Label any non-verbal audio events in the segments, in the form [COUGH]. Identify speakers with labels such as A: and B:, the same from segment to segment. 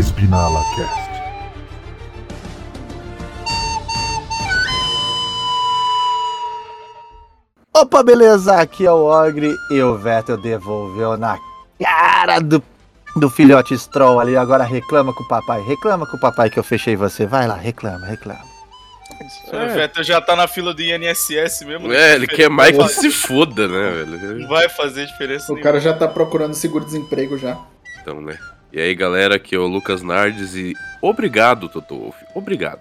A: Espinala Cast.
B: Opa, beleza? Aqui é o Ogre e o Vettel devolveu na cara do, do filhote Stroll ali. Agora reclama com o papai. Reclama com o papai que eu fechei você. Vai lá, reclama, reclama.
C: O Vettel já tá na fila do INSS mesmo.
D: É, ele quer mais que
C: Não
D: se foda, né, velho?
C: vai fazer diferença
E: O cara já tá procurando seguro-desemprego já.
D: Então, né? E aí, galera, aqui é o Lucas Nardes e obrigado, Toto Wolff. Obrigado.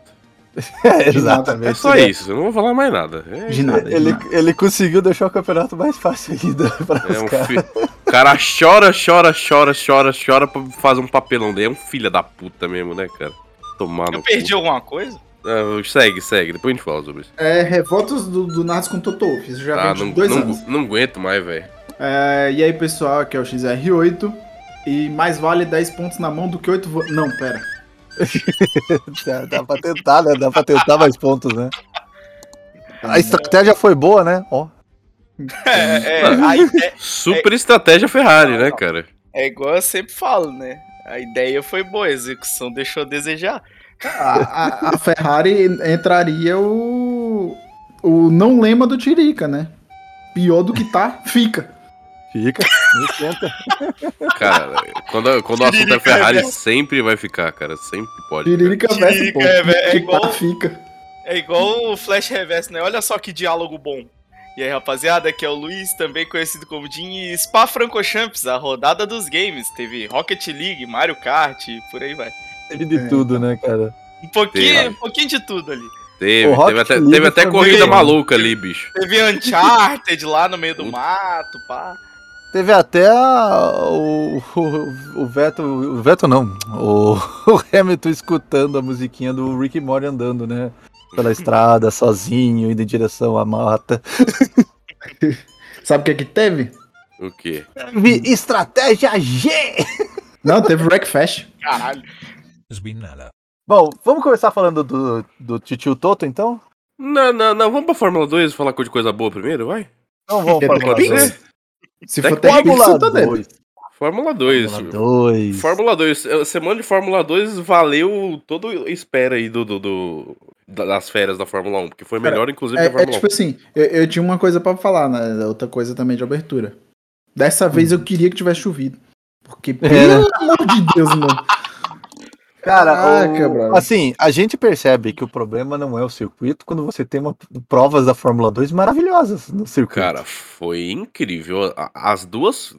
D: [LAUGHS]
B: É, exatamente.
D: É só isso, eu não vou falar mais nada. É,
E: De nada. de
B: Ele,
E: nada.
B: ele conseguiu deixar o campeonato mais fácil ainda pra
D: é
B: os
D: um
B: caras.
D: fi... O cara chora, chora, chora, chora, chora pra fazer um papelão dele. É um filho da puta mesmo, né, cara? Tomar
C: Eu perdi
D: cu.
C: alguma coisa?
D: Ah, segue, segue, depois a gente fala sobre isso.
E: É, revoltas do, do Nards com Totô. Isso já
D: Ah,
E: vem
D: não,
E: dois
D: não,
E: anos.
D: não aguento mais, velho.
E: É, e aí, pessoal, aqui é o XR8. E mais vale 10 pontos na mão do que 8 vo... Não, pera.
B: Dá, [LAUGHS] dá pra tentar, né? Dá pra tentar mais pontos, né? A estratégia foi boa, né? Ó.
C: É, é, a ide-
D: Super estratégia Ferrari, né, cara?
C: é igual eu sempre falo, né? A ideia foi boa, a execução deixou a desejar.
E: A, a- a Ferrari entraria o. O não lema do Tirica, né? Pior do que tá, fica.
B: Fica. Não tenta. [LAUGHS]
D: Cara, quando, quando o assunto é
C: Tiririca
D: Ferrari,
C: reverso.
D: sempre vai ficar, cara. Sempre pode.
E: Tiririca versus pô.
C: é, é
E: Que
C: igual-
E: fica.
C: É igual o Flash Reverso, né? Olha só que diálogo bom. E aí, rapaziada, aqui é o Luiz, também conhecido como Jim, e Spa Francochamps, a rodada dos games. Teve Rocket League, Mario Kart e por aí vai.
B: Teve de
E: É.
B: tudo, né, cara?
C: Um pouquinho,
D: Teve.
C: um pouquinho de tudo ali.
D: Teve, teve até, teve até corrida maluca ali, bicho.
C: Teve Uncharted lá no meio do mato, pá.
B: Teve até a- o, o, o Veto. O Veto não. O, [LAUGHS] o Hamilton escutando a musiquinha do Rick Morty andando, né? Pela estrada, [LAUGHS] sozinho, indo em direção à mata. [LAUGHS]
E: Sabe o que é que teve?
D: O quê?
B: Vi estratégia G!
E: Não, teve Wreckfest.
C: Caralho.
B: Bom, vamos começar falando do, do Titio Toto, então?
D: Não, não, não. Vamos pra Fórmula 2 falar de coisa boa primeiro, vai?
B: Então vamos
E: ter
B: Fórmula
E: Pix?
B: 2.
E: Se
D: Até
E: for
B: Fórmula
E: Pix, eu tô dentro.
B: 2.
D: Fórmula 2.
B: Fórmula 2.
D: Fórmula 2. eh, Semana de Fórmula 2 valeu toda a espera aí do, do, do- da- das férias da Fórmula 1, porque foi
E: Cara,
D: melhor, inclusive,
E: É,
D: que a
E: é
D: Fórmula
E: tipo assim, eu, eu tinha uma coisa pra falar, né? Outra coisa também de abertura. Dessa vez eu queria que tivesse chovido. Porque, pelo
B: É,
E: amor de Deus, mano.
B: Cara,
E: Caraca,
B: o- assim, a gente percebe que o problema não é o circuito quando você tem uma, provas da Fórmula 2 maravilhosas no
D: 1.
B: circuito.
D: Cara, foi incrível. As duas,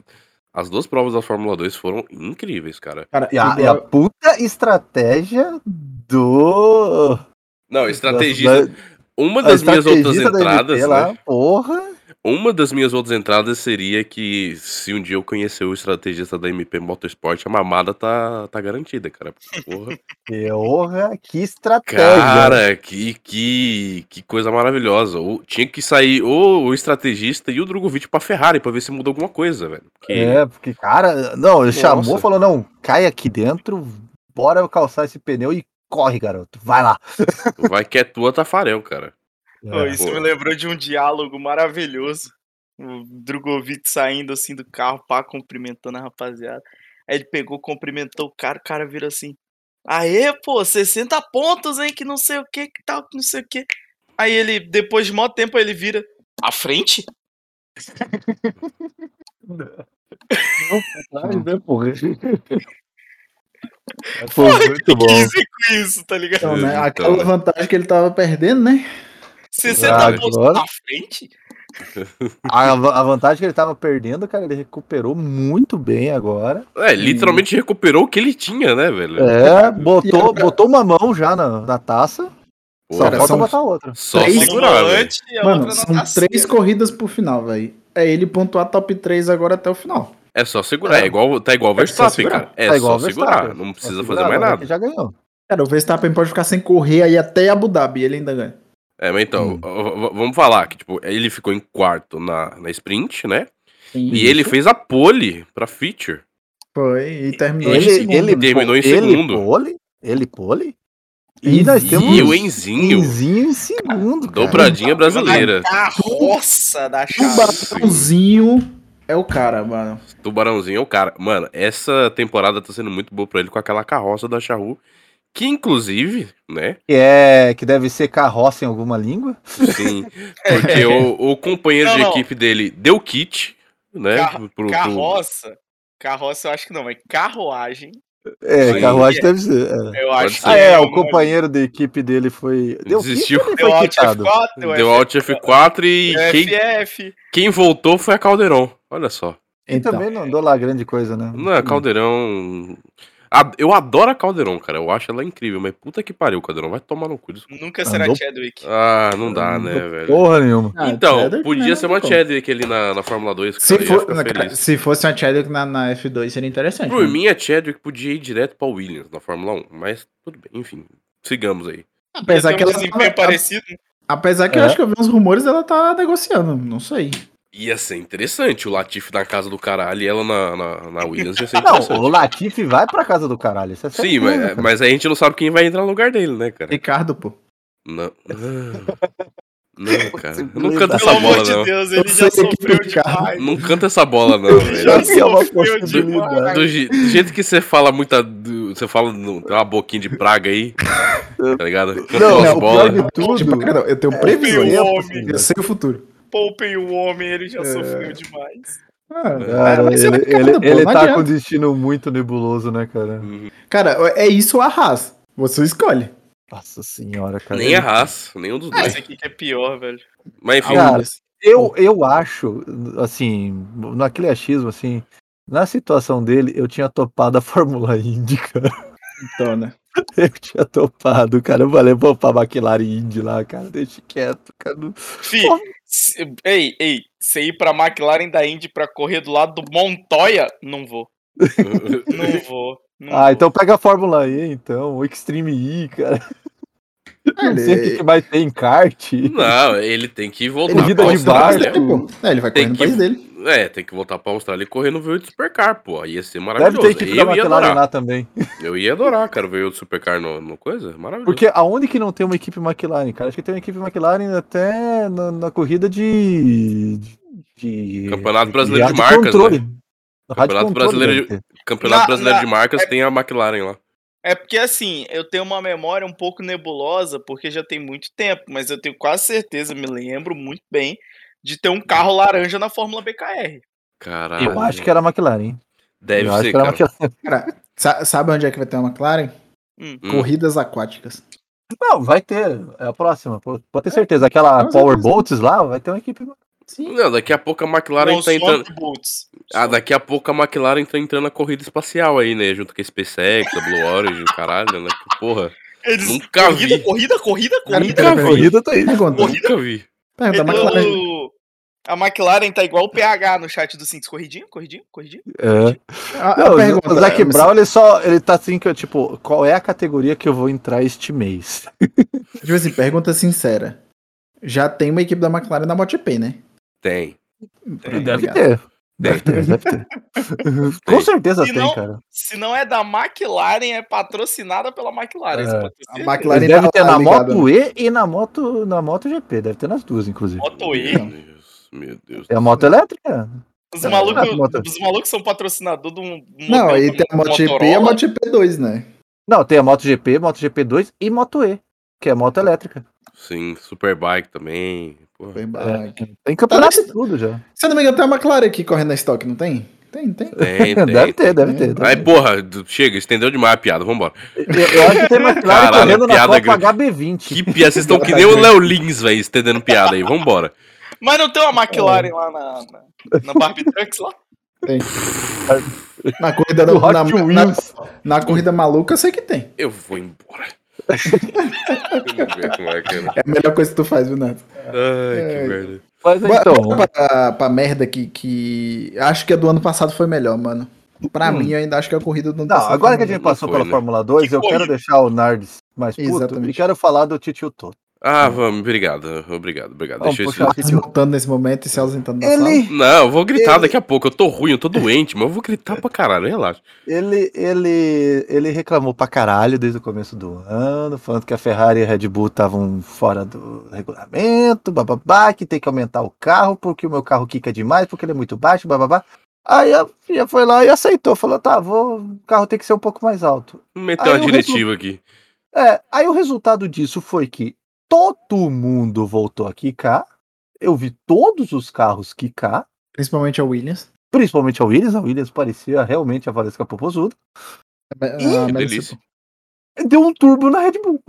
D: as duas provas da Fórmula 2 foram incríveis, cara.
E: Cara,
B: E a, e a puta estratégia do.
D: Não, estrategista.
B: da-
D: Uma
B: da
D: das minhas outras
B: da
D: entradas,
B: MP lá,
D: né?
B: porra.
D: Uma das minhas outras entradas seria que se um dia eu conhecer o estrategista da MP Motorsport, a mamada tá, tá garantida, cara. Porra. [LAUGHS]
B: Porra, que estratégia.
D: Cara, que, que, que coisa maravilhosa. Ou, tinha que sair ou o estrategista e o Drogovic pra Ferrari pra ver se muda alguma coisa, velho. Porque
B: É, porque, cara, não, ele chamou, falou: não, cai aqui dentro, bora calçar esse pneu e corre, garoto. Vai lá.
D: vai que é tua Tafarel, cara.
C: Pô, isso
D: pô.
C: me lembrou de um diálogo maravilhoso. O Drogovic saindo assim do carro, pá, cumprimentando a rapaziada. Aí ele pegou, cumprimentou o cara, o cara vira assim. Aê, pô, 60 pontos, hein? Que não sei o que, que tal, que não sei o que. Aí ele, depois de maior tempo, ele vira. À frente?
B: Ai, né, [LAUGHS] porra. Foi muito bom.
C: Que dizer com isso, tá ligado?
E: Então, né,
D: Então,
E: aquela
D: né?
E: vantagem que ele tava perdendo, né?
C: 60
B: Ah,
C: pontos
B: agora?
C: à frente?
B: A, a vantagem que ele tava perdendo, cara, ele recuperou muito bem agora.
D: É, literalmente recuperou o que ele tinha, né, velho?
B: É, botou, botou uma mão já na, na taça. Só
D: Porra,
B: falta
E: são
B: botar outra.
D: só
E: três
D: segurar,
C: e
E: Mano,
C: outra na
E: são três corridas pro final, velho. É ele pontuar top 3 agora até o final.
D: É só segurar. É igual, tá igual o
E: É só
D: Verstappen,
E: segurar.
D: cara. É
B: Tá igual
D: só segurar. Não precisa
B: Só
D: fazer
B: segurar,
D: mais nada.
B: Já ganhou.
E: Cara, o Verstappen pode ficar sem correr aí até Abu Dhabi, ele ainda ganha.
D: É, mas então,
B: Hum.
D: vamos falar que, tipo, ele ficou em quarto na, na sprint, né?
E: Sim.
D: E ele fez a pole pra feature.
E: Foi, e terminou em
B: Ele,
E: segundo,
B: ele
D: terminou em
B: ele
D: segundo.
B: Pole, ele pole.
E: E
B: E nós temos
D: E o Enzinho,
B: Enzinho em segundo, cara.
D: dobradinha brasileira.
C: Carroça da chave.
E: Tubarãozinho É o cara, mano.
D: Tubarãozinho é o cara. Mano, essa temporada tá sendo muito boa pra ele com aquela carroça da Charru. Que inclusive, né?
B: Que, é, que deve ser carroça em alguma língua.
D: Sim. Porque [LAUGHS] o, o companheiro
C: Não,
D: de
C: não.
D: equipe dele deu kit, né?
C: Car-
D: pro- pro-
C: Carroça. Carroça eu acho que não, mas carruagem.
B: É,
D: Sim.
B: carruagem deve ser. é.
C: Eu acho que
B: Ah, é, o companheiro da equipe dele foi. Deu
D: Desistiu.
B: kit
C: Deu
B: foi
C: Alt
B: quitado?
C: F4, deu,
D: Deu Alt F4 e quem,
C: FF.
D: quem voltou foi a Caldeirão. Olha só.
B: E
E: Então.
B: também não andou lá grande coisa, né?
D: Não, a Caldeirão. Eu adoro a Caldeirão, cara. Eu acho ela incrível, mas puta que pariu, Caldeirão. Vai tomar no cu. desculpa.
C: Nunca será
B: Andou-
C: Chadwick.
D: Ah, não dá,
B: Não
D: né, velho?
B: Porra nenhuma.
E: Ah,
D: Então,
E: Chadwick,
D: podia
E: né,
D: ser uma
E: como.
D: Chadwick ali na, na Fórmula 2.
E: Se,
D: eu
E: for, na- se fosse uma Chadwick na, na F2 seria interessante.
D: Por
E: né?
D: mim, a Chadwick podia ir direto pra Williams na Fórmula 1, mas tudo bem, enfim. Sigamos aí.
E: Apesar que
C: um
E: ela
C: desempenho
E: tava-
C: parecido.
E: Apesar que eu
B: É.
E: acho que eu vi uns rumores dela tá negociando, não sei.
D: Ia ser interessante o Latifi na casa do caralho e ela na, na, na Williams ia ser
B: Ah, [LAUGHS] Não,
D: interessante.
B: o Latifi vai pra casa do caralho. Isso é
D: Sim, mas,
B: cara.
D: mas a gente não sabe quem vai entrar no lugar dele, né, cara?
E: Ricardo, pô.
D: Não. [LAUGHS] Não, cara. Não canta
C: Pelo
D: essa
C: amor
D: bola,
C: de
D: não.
C: Deus,
E: Eu
C: ele já sofreu demais.
D: Não canta essa bola, não,
C: já
B: é
C: sofreu demais.
D: Do, do jeito que você fala muita. do- Você fala. no- Tem uma boquinha de praga aí. Tá ligado? Canta
B: Não,
D: umas
B: o
D: bolas.
B: pior de tudo.
E: Tipo, cara, eu tenho
C: Poupem
E: previsões.
C: o homem.
E: Eu sei o futuro.
C: Poupem o homem, ele já
E: É.
C: sofreu demais.
E: Ah,
B: Cara,
E: mas é
B: ele, ele,
E: pô,
B: ele tá
E: adianta.
B: com destino muito nebuloso, né, cara?
D: Uhum.
E: Cara, é isso ou a Haas. Você escolhe.
B: Nossa senhora, cara.
D: Nem a Haas, nenhum dos dois.
C: Esse aqui que é pior, velho.
D: Mas enfim,
B: Cara. Eu, eu acho, assim, naquele achismo, assim, na situação dele, eu tinha topado a [LAUGHS] Fórmula Indy, cara.
E: Então, né? [LAUGHS]
B: Eu tinha topado, cara. Eu falei, vou pra McLaren Indy lá, cara. Deixa quieto, cara. Não-
C: Fi, se- ei, ei, você ir pra McLaren da Indy pra correr do lado do Montoya? Não vou. [LAUGHS] Não vou. Não
B: Ah,
C: vou.
B: então pega a Fórmula E, então. O Extreme E, cara. [LAUGHS] Não sei o que, que vai ter em kart.
D: Não, ele tem que voltar
B: Ele vida
D: pra
B: de barco.
E: Pô, é, ele vai
D: Tem
E: correr no
D: que-
E: país dele.
D: É, tem que voltar pra Austrália e correr no V8 Supercar, pô. Aí ia ser
B: Deve
D: maravilhoso.
B: ter equipe da
D: Eu ia
B: McLaren
D: adorar.
B: lá também. [LAUGHS]
D: Eu ia adorar, cara, o V8 Supercar no, no coisa. Maravilhoso.
B: Porque aonde que não tem uma equipe McLaren, cara? Acho que tem uma equipe McLaren até na, na corrida de. de
D: Campeonato Brasileiro de
B: rádio
D: Marcas,
B: controle.
D: né? Campeonato
B: rádio controle
D: Brasileiro
B: deve ter.
D: Campeonato
C: Na-
D: Brasileiro
C: na-
D: de Marcas tem a McLaren lá.
C: É porque assim, eu tenho uma memória um pouco nebulosa, porque já tem muito tempo, mas eu tenho quase certeza, me lembro muito bem, de ter um carro laranja na Fórmula BKR.
D: Caralho.
B: Eu acho que era McLaren, hein?
D: Deve
B: eu acho
D: ser,
B: que era
D: cara.
B: McLaren.
E: Cara, sa- sabe onde é que vai ter uma McLaren?
C: Hum.
D: Hum.
E: Corridas aquáticas.
B: Não, vai ter. É a próxima. Pode ter certeza. Aquela
E: Com
B: Power. Boats lá, vai ter uma equipe.
E: Sim.
D: Não, daqui a pouco a McLaren
C: Não,
D: tá entrando. Ah, daqui a pouco a McLaren tá entrando na corrida espacial aí, né? Junto com a SpaceX, a Blue Origin, caralho, né? Que porra.
C: Eles,
D: Nunca
C: corrida,
D: vi.
C: corrida, corrida, corrida.
E: pera, pera,
B: corrida tá aí.
D: Nunca vi.
E: Pergunta, a McLaren.
C: A McLaren tá igual o PH no chat do Cintos. Corridinho, corridinho, corridinho.
B: É.
E: A, a
B: Não,
E: pergunta,
B: o Zac
E: é,
B: Brown, ele só. Ele tá assim, que eu, tipo, qual é a categoria que eu vou entrar este mês? [LAUGHS]
E: Tipo assim, pergunta sincera. Já tem uma equipe da McLaren na MotoGP, né?
D: Tem.
E: Pronto,
B: Deve ter. Deve ter, deve [LAUGHS] ter. Com certeza
C: Se
B: tem,
C: não-
B: cara.
C: Se não é da McLaren, é patrocinada pela McLaren.
B: É.
E: A. McLaren
B: Deve
E: tá
B: ter na
E: ligado,
B: Moto E e na Moto, na Moto GP. Deve ter nas duas, inclusive.
C: Moto E.
E: Não.
D: Meu Deus.
B: É a moto elétrica?
C: Os
B: É,
C: malucos,
B: moto-
C: os malucos são patrocinador do um
E: Não, aí
C: da
E: tem a MotoGP e a
C: Motorola.
E: MotoGP 2, né?
B: Não, tem a Moto GP, Moto GP 2 e Moto E, que é moto elétrica.
D: Sim, Superbike também. Porra.
E: Foi bike.
B: Tem campeonato
E: Tá
B: e tudo já.
E: Se eu não me engano, tem a McLaren aqui correndo na estoque, não tem? Tem, tem.
D: Tem, [LAUGHS] tem.
B: deve ter, deve ter. deve
D: Aí,
B: ter.
D: porra, chega, estendeu demais a piada, vambora.
B: Eu, eu acho que tem McLaren
D: Caralho,
B: correndo na
D: piada
B: Copa
D: grande.
B: HB20.
D: Que piada, vocês estão que nem o [LAUGHS] Léo Lins, velho, estendendo piada aí, vambora.
C: Mas não tem uma McLaren lá na, na, na Barbie Trucks lá?
E: Na corrida
B: Do
E: da,
B: Hot
E: na, na,
B: Wheels.
E: na corrida maluca, eu sei que tem.
D: Eu vou embora. [LAUGHS] Vamos ver como é que é.
E: É a melhor coisa que tu faz, viu, Nato?
D: Ai, que
E: É.
D: merda.
B: Mas então,
E: pra, pra merda que, que. Acho que a do ano passado foi melhor, mano. Pra
B: Hum.
E: mim, eu ainda acho que a corrida do ano
B: não,
E: passado.
B: agora que a gente passou
D: foi,
B: pela
D: né?
B: Fórmula 2,
C: Que
B: eu quero deixar o Nardes mais puto
E: Exatamente.
B: e quero falar do Titio Toto.
D: Ah, vamos, obrigado, obrigado, obrigado.
B: Vamos
D: Deixa eu
B: puxar
D: isso.
E: Se mutando nesse momento e se ausentando da sala.
B: Ele,
D: Não, eu vou gritar
B: Ele-
D: daqui a pouco. Eu tô ruim, eu tô doente, mas eu vou gritar pra caralho, relaxa.
B: ele, ele, ele reclamou pra caralho desde o começo do ano, falando que a Ferrari e a Red Bull estavam fora do regulamento, bababá, que tem que aumentar o carro, porque o meu carro quica demais, porque ele é muito baixo, bababá. Aí a FIA foi lá e aceitou, falou, tá, vou, o carro tem que ser um pouco mais alto.
D: Meteu
B: o
D: diretiva aqui.
B: É, aí o resultado disso foi que todo mundo voltou a quicar, eu vi todos os carros quicar,
E: Principalmente a Williams.
B: principalmente a Williams, a Williams parecia realmente a Valesca Popozuda,
E: A
D: Que
E: Melissa-
D: delícia.
B: deu um turbo na Red Bull.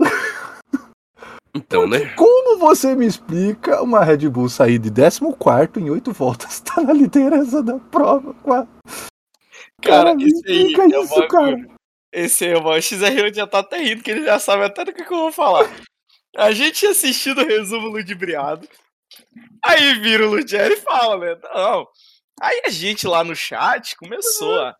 D: Então, né?
B: Como você me explica uma Red Bull sair de 14 em 8 voltas, [LAUGHS] tá na liderança da prova? Qua-
C: Cara,
B: me
C: isso aí
B: explica
C: é
B: isso, cara.
C: Esse aí, o XR já tá até rindo, que ele já sabe até do que, que eu vou falar. A gente assistindo o resumo ludibriado. Aí vira o Ludieri e fala, né? Não. Aí a gente lá no chat começou a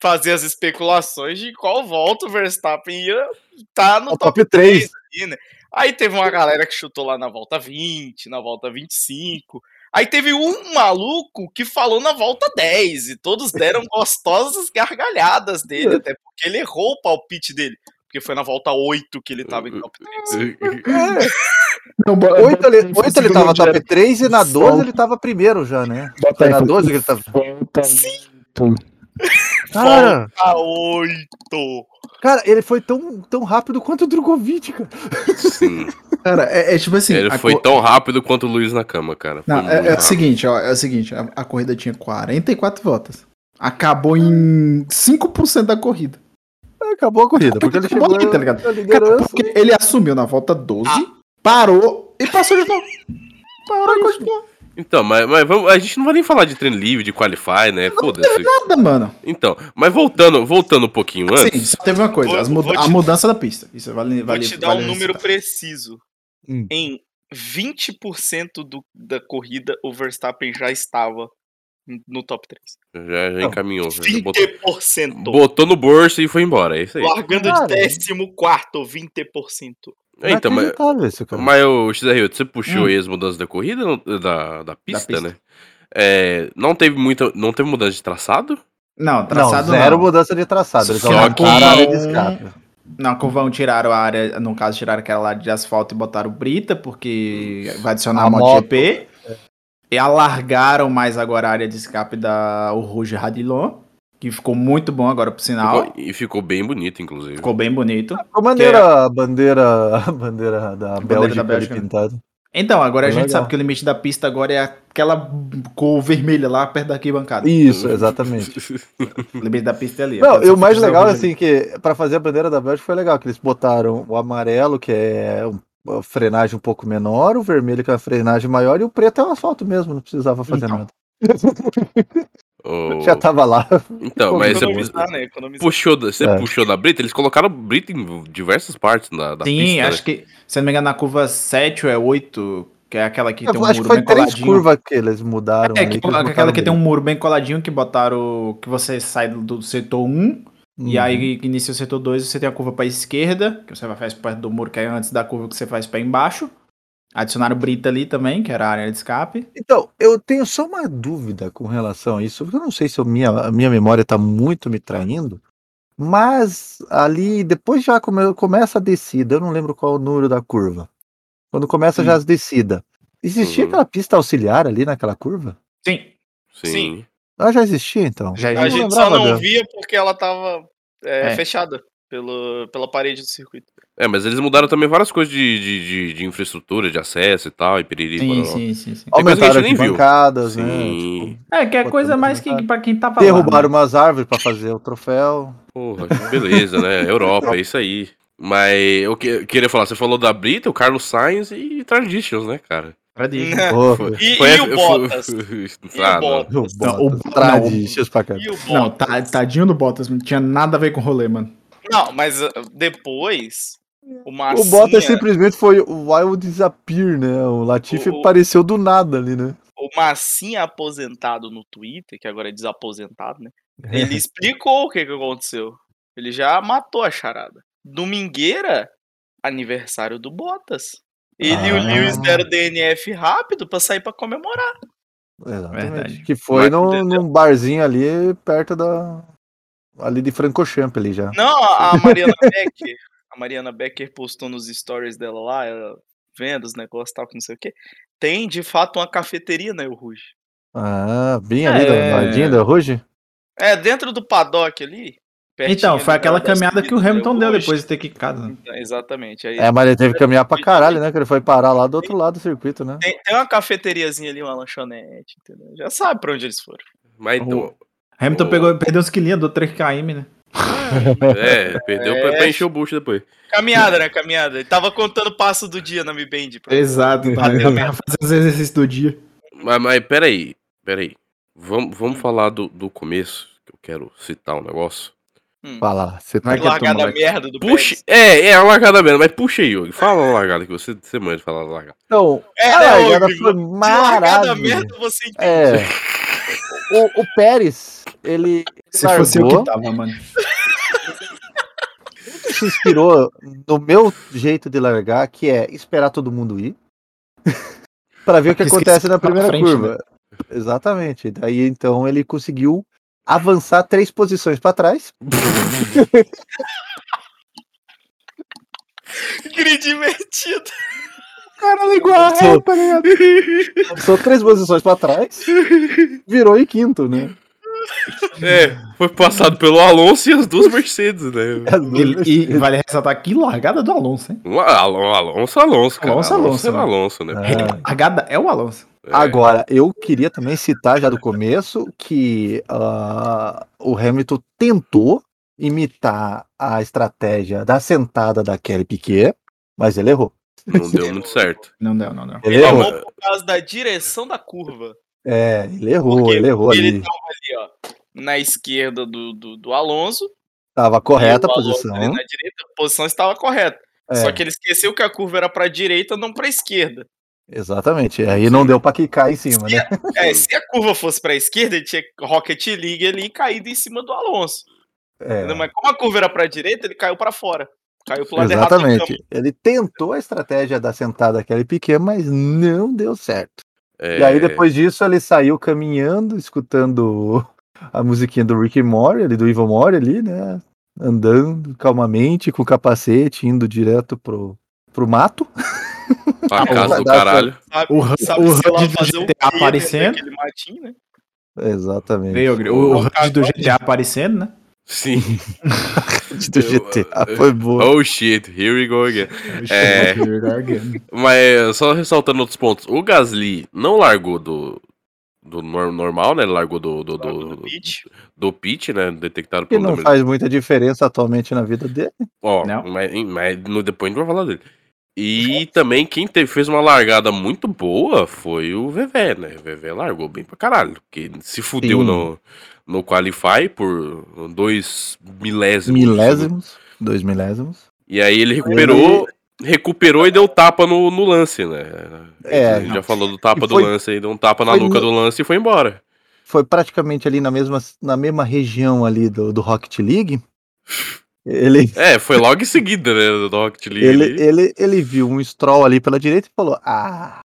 C: fazer as especulações de qual volta o Verstappen ia tá no
B: O
C: top,
B: top 3.
C: ali, né? Aí teve uma galera que chutou lá na volta 20, na volta 25. Aí teve um maluco que falou na volta 10 e todos deram gostosas gargalhadas dele, [LAUGHS] até porque ele errou o palpite dele. Porque foi na volta 8 que ele tava em top 3. [LAUGHS]
E: Não, bo-
B: 8 ele,
E: bota-
B: oito ele tava top 3 e na 12
E: Solta.
B: ele tava primeiro já, né?
E: Bota
B: Foi
E: aí,
B: na
E: foi-
B: 12 que ele tava.
E: Volta muito.
B: Cara,
C: Volta 8!
B: cara, ele foi tão, tão rápido quanto o Drogovic, cara.
D: Sim. [LAUGHS]
E: Cara, é, é tipo assim.
D: Ele foi
E: co-
D: tão rápido quanto o Luiz na cama, cara.
E: Não, é, é o seguinte, ó, é o seguinte, a, a corrida tinha 44 voltas. Acabou em 5% da corrida.
B: Acabou a corrida, porque ele
E: Acabou
B: chegou
E: ali, tá ligado? Porque ele assumiu na volta 12, parou e passou de novo. Parou e continuou.
D: Então, mas, mas vamos, a gente não vai nem falar de treino livre, de qualify, né? Foda-se.
E: Nada, mano.
D: Então, mas voltando, voltando um pouquinho
E: Sim,
D: antes.
E: só teve uma coisa,
C: Vou-
E: muda-
C: vou te-
E: a mudança da pista. Isso vale,
C: Vou
E: vale
C: te dar
E: vale
C: um número preciso.
B: Hum.
C: Em 20% do, da corrida, o Verstappen já estava no top 3.
D: Já, já
B: Não,
D: encaminhou. já botou,
C: 20%.
D: botou no bolso e foi embora. É isso aí.
C: Largando
B: Cara.
C: de 14, 20%.
D: É, então, mas,
B: isso, cara.
D: mas o XR, você puxou
E: Hum.
D: aí as mudanças da corrida, não- da, da, pista,
E: pista.
D: né? É, não teve muita. Não teve mudança de traçado?
E: Não,
B: Não,
E: traçado
B: zero
E: não.
B: mudança de traçado. Eles
D: Só que-
B: a área de escape.
E: Na 1 tiraram a área, no caso, tiraram aquela lá de asfalto e botaram brita, porque vai adicionar
B: A
E: a
B: moto.
E: MotoGP. E alargaram mais agora a área de escape da o Rouge Radillon, que ficou muito bom agora pro sinal.
D: Ficou- e ficou bem bonito, inclusive.
E: Ficou bem bonito.
B: Ficou maneira a bandeira, a [LAUGHS] bandeira da Bélgica,
E: da Bélgica.
B: pintada.
E: Então, agora a gente
B: legal.
E: sabe que o limite da pista agora é aquela cor vermelha lá perto da arquibancada.
B: Isso, exatamente. [LAUGHS]
E: O limite da pista é ali.
B: Não,
E: Pode
B: e o mais legal,
E: seja
B: assim, que pra fazer a bandeira da Bélgica foi legal, que eles botaram o amarelo, que é um- frenagem um pouco menor, o vermelho, que é uma frenagem maior, e o preto é o asfalto mesmo, não precisava fazer
E: Então.
B: nada.
D: O- [LAUGHS] [LAUGHS]
B: Já tava lá.
D: Então, mas você
C: Economizar, né? Economizar.
D: puxou, da- você
B: É.
D: puxou da Brita, eles colocaram Brita em diversas partes da, da
E: Sim,
D: pista.
E: acho que, se eu não me engano, na curva 7 ou é 8, que é aquela que
B: Eu
E: tem um
B: acho que
E: muro
B: foi
E: bem coladinho.
B: curvas que eles mudaram.
E: É,
B: ali,
E: que,
B: que eles
E: aquela
B: botaram
E: que tem um muro bem coladinho que botaram. Que você sai do, do setor 1 e
B: Uhum.
E: aí que inicia o setor 2 você tem a curva pra esquerda, que você vai fazer perto do muro que é antes da curva que você faz pra embaixo. Adicionaram Brita ali também, que era a área de escape.
B: Então, eu tenho só uma dúvida com relação a isso, porque eu não sei se a minha, a minha memória tá muito me traindo, mas ali, depois já come- começa a descida, eu não lembro qual o número da curva. Quando começa já
E: Hum.
B: as descidas. Existia
D: Uhum.
B: aquela pista auxiliar ali naquela curva?
E: Sim,
D: Sim.
C: Sim.
B: Ela já existia, então.
E: já
C: A
B: não
C: gente só não
B: dela.
C: via porque ela tava é,
E: É.
C: fechada pelo, pela parede do circuito.
D: É, mas eles mudaram também várias coisas de, de, de, de infraestrutura, de acesso e tal, e piriri.
E: sim, sim, sim, sim.
D: A
B: Aumentaram
D: gente
B: as
D: nem viu.
B: bancadas, né?
D: Sim.
B: Tipo,
E: É, que é coisa mais que
B: tá-
E: pra quem tava
B: derrubaram
E: lá. né?
B: umas árvores pra fazer o troféu.
D: Porra, beleza, né? [LAUGHS] Europa, é isso aí. Mas eu que- queria falar, você falou da Brita, o Carlos Sainz e Traditions, né, cara?
E: Tradition.
B: Pô,
C: E,
D: Foi-
C: e o Bottas? E
D: Ah,
C: o
D: não.
C: Bottas?
B: o
E: Não, o-
B: Bottas, pra
C: o
E: Não, tá, tadinho do Bottas, não tinha nada a ver com o rolê, mano.
C: Não, mas uh, depois, o
B: O
C: Massinha...
B: Bottas simplesmente foi o Wild Disappear, né? O Latifi
C: O- o-
B: apareceu do nada ali, né?
C: o Massinha aposentado no Twitter, que agora é desaposentado, né? [LAUGHS] Ele explicou o que, que aconteceu. Ele já matou a charada. Domingueira, aniversário do Bottas. Ele e o
B: Ah.
C: Lewis deram DNF rápido pra sair pra comemorar.
B: Exatamente.
E: Verdade.
B: Que foi no, num barzinho ali perto da. Ali de Francochamp ali já.
C: Não, a Mariana [LAUGHS] Becker, a Mariana Becker postou nos stories dela lá, ela vendo os negócios e tal, que não sei o quê. Tem, de fato, uma cafeteria na El Rouge.
B: Ah, bem ali
E: É.
B: da Ruge?
C: É, dentro do paddock ali. Pertinho
E: Então, foi aquela
C: da
E: caminhada que o Hamilton deu depois de ter quicado. né?
C: Então, Exatamente. Aí
B: É, mas ele teve que caminhar pra caralho, né? Que ele foi parar lá do outro lado do circuito, né?
C: tem, tem uma cafeteriazinha ali, uma lanchonete, entendeu? Já sabe pra onde eles foram.
D: Mas então.
E: Hamilton
D: Oh.
E: pegou, perdeu uns quilinhos, do 3km, né?
D: É, perdeu pra, pra encher o bucho depois.
C: Caminhada, né? Caminhada. Ele tava contando o passo do dia na Mi Band. pra-
E: Exato, tá.
C: Bateu mesmo.
E: Fazer os exercícios do dia.
D: Mas, mas peraí, peraí. Vamos, vamos falar do, do começo, que eu quero citar um negócio.
B: Fala lá, você tá
E: é
C: Largada merda do. Pérez.
D: É, é a largada mesmo, mas puxa aí, Yogi. Fala a largada que você, você manda falar a largada.
B: Então,
C: É,
B: a
C: né,
B: largada
C: Hugo?
B: foi maravilhosa.
C: merda você entende.
B: É. O, o Pérez, ele,
E: Se fosse eu
B: largou,
E: que tava, mano.
B: se inspirou no meu jeito de largar, que é esperar todo mundo ir, [LAUGHS] pra ver o que acontece na primeira
E: frente,
B: curva. Exatamente. Daí então ele conseguiu avançar três posições pra trás.
C: Grid divertido.
E: Cara, ligou a
B: Sou-
E: ré, tá ligado?
B: Avançou três posições pra trás, virou em quinto, né?
D: É, foi passado pelo Alonso e as duas [LAUGHS] Mercedes, né?
E: E, e vale ressaltar que largada do Alonso, hein?
D: Um Alon- Alonso, Alonso, cara.
E: Alonso,
D: Alonso,
E: Alonso,
D: é
E: né?
D: Alonso, né?
B: Ah.
E: Largada é o Alonso.
D: É.
B: Agora, eu queria também citar já do começo que ah, o Hamilton tentou imitar a estratégia da sentada da Kelly Piquet, mas ele errou.
D: Não deu muito certo.
E: Não deu, não deu.
B: Ele
C: Ele
B: errou.
C: errou por causa da direção da curva.
B: É, ele errou,
C: Porque
B: ele errou
C: ele
B: ali.
C: tava ali, ó, na esquerda do, do, do Alonso.
B: Tava correta a posição.
C: na direita, a posição estava correta.
B: É,
C: Só que ele esqueceu que a curva era pra direita, não pra esquerda.
B: Exatamente. Aí não deu pra quicar em cima, né? [LAUGHS]
C: É, se a curva fosse pra esquerda, ele tinha Rocket League ali e caído em cima do Alonso.
B: É?
C: Mas como a curva era pra direita, ele caiu pra fora. Caiu pro lado errado
B: exatamente. Ele tentou a estratégia da sentada Kelly Piquet, mas não deu certo.
D: É,
B: E aí depois disso ele saiu caminhando, escutando a musiquinha do Rick Mori, ali do Ivo Mori ali, né? Andando calmamente, com o capacete, indo direto pro, pro mato.
D: Pra casa do caralho.
C: Sabe,
E: O,
C: sabe
E: o HUD do
C: fazer o
E: GTA aparecendo.
C: matinho, né?
B: Exatamente.
E: Veio, o, o HUD do GTA aparecendo, né?
D: Sim. [LAUGHS] [LAUGHS]
B: Do GTA foi boa.
D: Oh shit, here we go again. É. Mas só ressaltando outros pontos. O Gasly não largou do, do nor- normal, né? Ele largou do, do, do,
C: Do pitch.
D: do pit, né? Detectaram
B: Que não faz muita diferença atualmente na vida dele.
D: Ó, mas, mas no, depois a gente vai falar dele. E também quem teve, fez uma largada muito boa foi o Vevé, né? O Vevé largou bem pra caralho. Porque se fudeu
B: Sim.
D: no, no Qualify por dois milésimos.
B: Milésimos, dois milésimos.
D: E aí ele recuperou, recuperou e deu tapa no, no lance, né?
B: É.
D: a gente já falou do tapa
B: E foi-
D: do lance aí, deu um tapa na nuca
B: no-
D: do lance e foi embora.
B: Foi praticamente ali na mesma, na mesma região ali do, do Rocket League. Ele, [LAUGHS]
D: É, foi logo em seguida, né? Do Rocket League.
B: ele,
D: ali.
B: ele, ele viu um stroll ali pela direita e falou: Ah,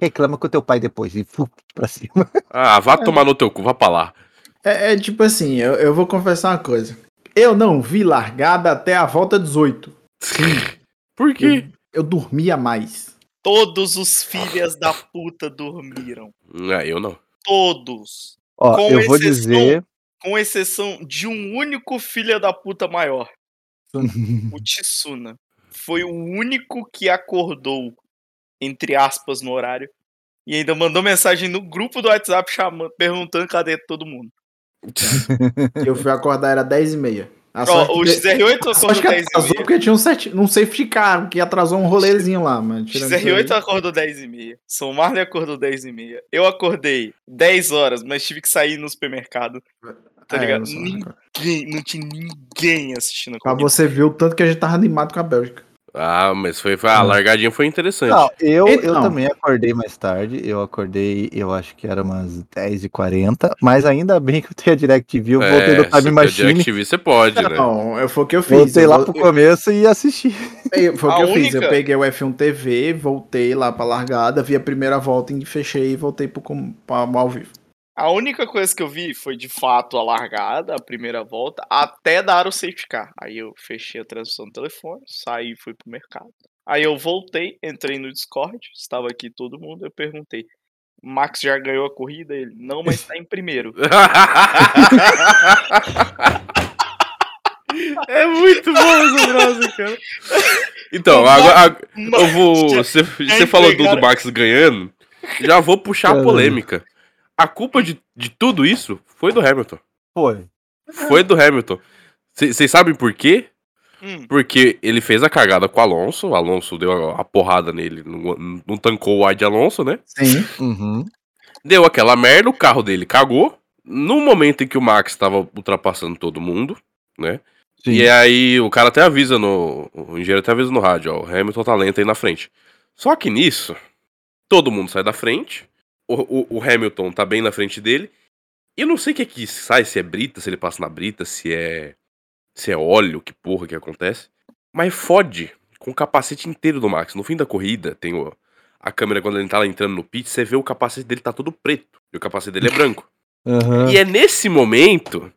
B: reclama com teu pai depois. E fu, pra cima. [LAUGHS]
D: Ah, vá tomar no teu cu, vá pra lá.
E: É, é tipo assim, eu, eu vou confessar uma coisa. Eu não vi largada até a volta 18. [LAUGHS]
D: Por quê?
E: Eu dormia mais.
C: Todos os filhas da puta dormiram.
D: Ah, eu não.
C: Todos.
B: Ó,
C: Com
B: eu vou
C: exceção-
B: dizer.
C: Com exceção de um único filho da puta maior. [LAUGHS] o Tsuna. Foi o único que acordou, entre aspas, no horário. E ainda mandou mensagem no grupo do WhatsApp chamando, perguntando cadê todo mundo.
E: Eu fui acordar, era 10 e meia. A
C: Ó,
E: sorte
C: o
E: que-
C: XR8 [LAUGHS]
E: a
C: acordou
E: sorte que
C: 10 e
E: atrasou porque tinha um, sete, um safety car que atrasou um rolezinho lá, mano. Tirando isso
C: XR8
E: aí.
C: acordou 10 e meia. São Marley acordou 10 e meia. Eu acordei 10 horas, mas tive que sair no supermercado. Tá
E: É,
C: ligado?
E: não
C: Ninguém, não tinha ninguém assistindo
E: Pra
C: comigo.
E: você ver o tanto que a gente tava animado com a Bélgica.
D: Ah, mas foi, foi a largadinha foi interessante.
B: Não, eu, eu
E: Então.
B: também acordei mais tarde. Eu acordei, eu acho que era umas 10h40. Mas ainda bem que eu tenho a DirecTV. Eu voltei do
D: É, se
B: Time
D: tem
B: Machine.
D: DirecTV, você pode, né?
E: Não, eu- foi o que eu fiz.
B: Voltei
E: eu,
B: lá pro começo e assisti.
E: eu- Foi o que eu fiz. Eu
C: única-
E: peguei o F1 TV, voltei lá pra largada, vi a primeira volta e fechei e voltei pro, com- pra- ao vivo.
C: A única coisa que eu vi foi de fato a largada, a primeira volta, até dar o safety car. Aí eu fechei a transmissão do telefone, saí e fui pro mercado. Aí eu voltei, entrei no Discord, estava aqui todo mundo, eu perguntei. Max já ganhou a corrida? Ele, não, mas tá em primeiro. [LAUGHS]
D: é muito bom essa frase, cara. Então, agora,
C: Max-
D: ag- eu vou.
C: Já-
D: Você, falou do, do Max ganhando. Já vou puxar a polêmica. A culpa de, de tudo isso foi do Hamilton.
B: Foi.
D: Foi do Hamilton. Vocês sabem por quê?
C: Hum,
D: Porque ele fez a cagada com o Alonso. O Alonso deu a, a porrada nele, não, não tancou o ar de Alonso, né?
E: Sim.
B: Uhum.
D: Deu aquela merda, o carro dele cagou. No momento em que o Max tava ultrapassando todo mundo, né?
B: Sim.
D: E aí o cara até avisa no. O engenheiro até avisa no rádio, ó. O Hamilton tá lento aí na frente. Só que nisso, todo mundo sai da frente. O, o- Hamilton tá bem na frente dele. E eu não sei o que é que sai, se é brita, se ele passa na brita, se é. Se é óleo, que porra que acontece. Mas fode com o capacete inteiro do Max. No fim da corrida, tem o, a câmera quando ele tá lá entrando no pit, você vê o capacete dele tá todo preto. E o capacete dele é branco. [LAUGHS]
B: Aham.
D: E é nesse momento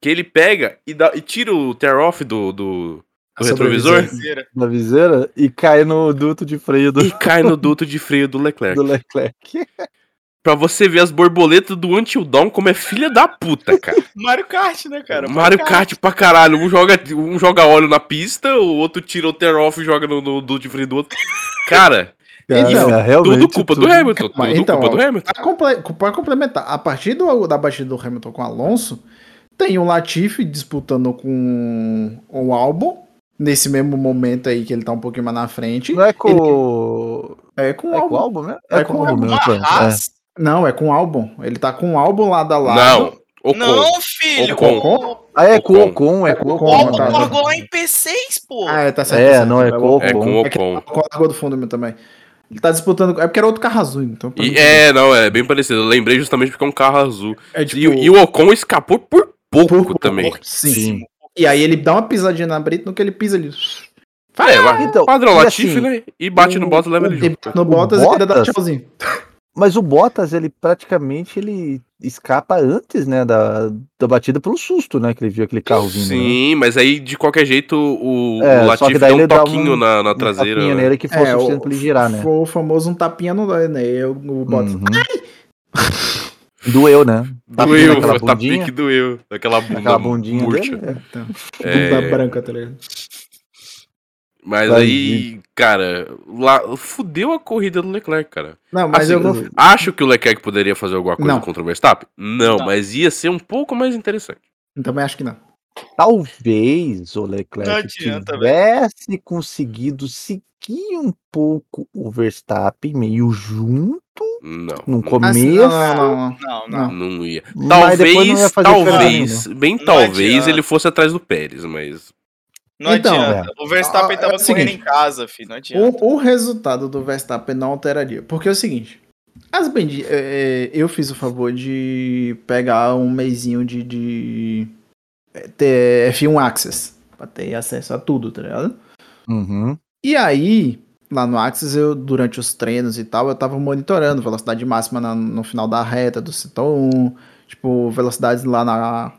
D: que ele pega e, dá, e tira o tear-off do, do, do retrovisor
C: terceira.
B: Na viseira e cai no duto de freio do,
D: e cai no [LAUGHS] duto de freio do Leclerc.
B: do Leclerc.
D: Pra você ver as borboletas do Until Dawn como é filha da puta, cara. [LAUGHS]
C: Mario Kart, né, cara?
D: Mario Kart pra caralho. Um joga, um joga óleo na pista, o outro tira o tear-off e joga no, no de freio do outro. Cara, [LAUGHS]
E: Então,
D: tudo culpa do
B: tudo-
D: Hamilton. Tudo
E: então,
D: culpa do Hamilton.
E: Pra, comple- pra complementar, a partir do- da batida do Hamilton com o Alonso, tem o Latifi disputando com o Albon, nesse mesmo momento aí que ele tá um pouquinho mais na frente.
B: Não é com
E: Ele-
B: o.
E: É com o
B: É com o
E: Albon.
B: álbum, né?
E: É com o álbum.
B: é.
E: Não, é com o Albon. Ele tá com o Albon lado a lado.
D: Não, Ocon.
C: Não, filho.
D: Ocon.
C: O
B: Ah, é com o
D: Ocon.
B: Ocon, é com o
E: Ocon,
C: o
B: Ocon.
C: Ocon largou lá em P6, pô.
E: Ah, é, tá certo.
B: É,
E: tá certo.
B: não, é com o
D: É com o
E: É que
D: Ocon.
E: o Ocon largou do fundo meu também. Ele tá disputando. É porque era outro carro azul, então.
D: E, é, não, é bem parecido. Eu lembrei justamente porque é um carro azul.
E: é
D: E, o- e o Ocon escapou por pouco
E: Por-
D: também.
E: Sim.
B: Sim.
E: E aí ele dá uma pisadinha na brita, no que ele pisa ali.
D: É, lá,
B: Então,
D: padrão
B: e
D: Latifi,
B: assim,
D: né? E bate no Bottas e leva ele
E: E
D: junto.
E: bate no Bottas e ainda dá tchauzinho.
B: Mas o Bottas, ele praticamente ele escapa antes, né, da, da batida pelo susto, né, que ele viu aquele carro vindo. né?
D: Sim, mas aí de qualquer jeito o,
B: É,
D: o Latifi
B: que daí
D: deu um
B: dá
D: toquinho
B: um-
D: na, na
B: Um
D: traseira.
B: tapinha
D: né?
B: nele que foi
E: É,
B: suficiente
E: o-
B: pra ele girar, né?
E: Foi o famoso um tapinha no dói, né? O Bottas.
B: Uhum. Doeu, né? Tapinha
D: Doeu,
B: naquela [LAUGHS]
D: tá
B: bundinha,
D: pique doeu. Aquela bunda
B: aquela bundinha
D: murcha.
B: dele. é.
E: Então,
D: É.
E: Bunda branca, tá ligado?
D: Mas
B: Vai
D: aí, cara, lá, fudeu a corrida do Leclerc, cara.
E: Não, mas
D: Assim,
E: eu vou.
D: Acho que o Leclerc poderia fazer alguma coisa
E: Não.
D: contra o Verstappen? Não,
C: Não.
D: mas ia ser um pouco mais interessante.
E: Também acho que não.
B: Talvez o Leclerc
C: adianta,
B: tivesse conseguido seguir um pouco o Verstappen meio junto
D: Não.
B: no
D: não-
B: começo,
E: Assim, não, não, não, não.
C: Não, não.
E: Não.
D: Não ia. Talvez, talvez, bem
C: Não
D: talvez ele fosse atrás do Pérez, mas.
C: Não
E: Então,
C: adianta. O Verstappen
E: ah,
C: tava
E: é o seguinte,
C: correndo em casa, filho. Não adianta.
E: O, o resultado do Verstappen não alteraria. Porque é o seguinte. As bendi é, é, eu fiz o favor de pegar um mêsinho de, de é, ter F1 Access. Pra ter acesso a tudo, tá ligado?
B: Uhum.
E: E aí, lá no Axis, eu, durante os treinos e tal, eu tava monitorando velocidade máxima na- no final da reta do setor 1, tipo, velocidades lá na.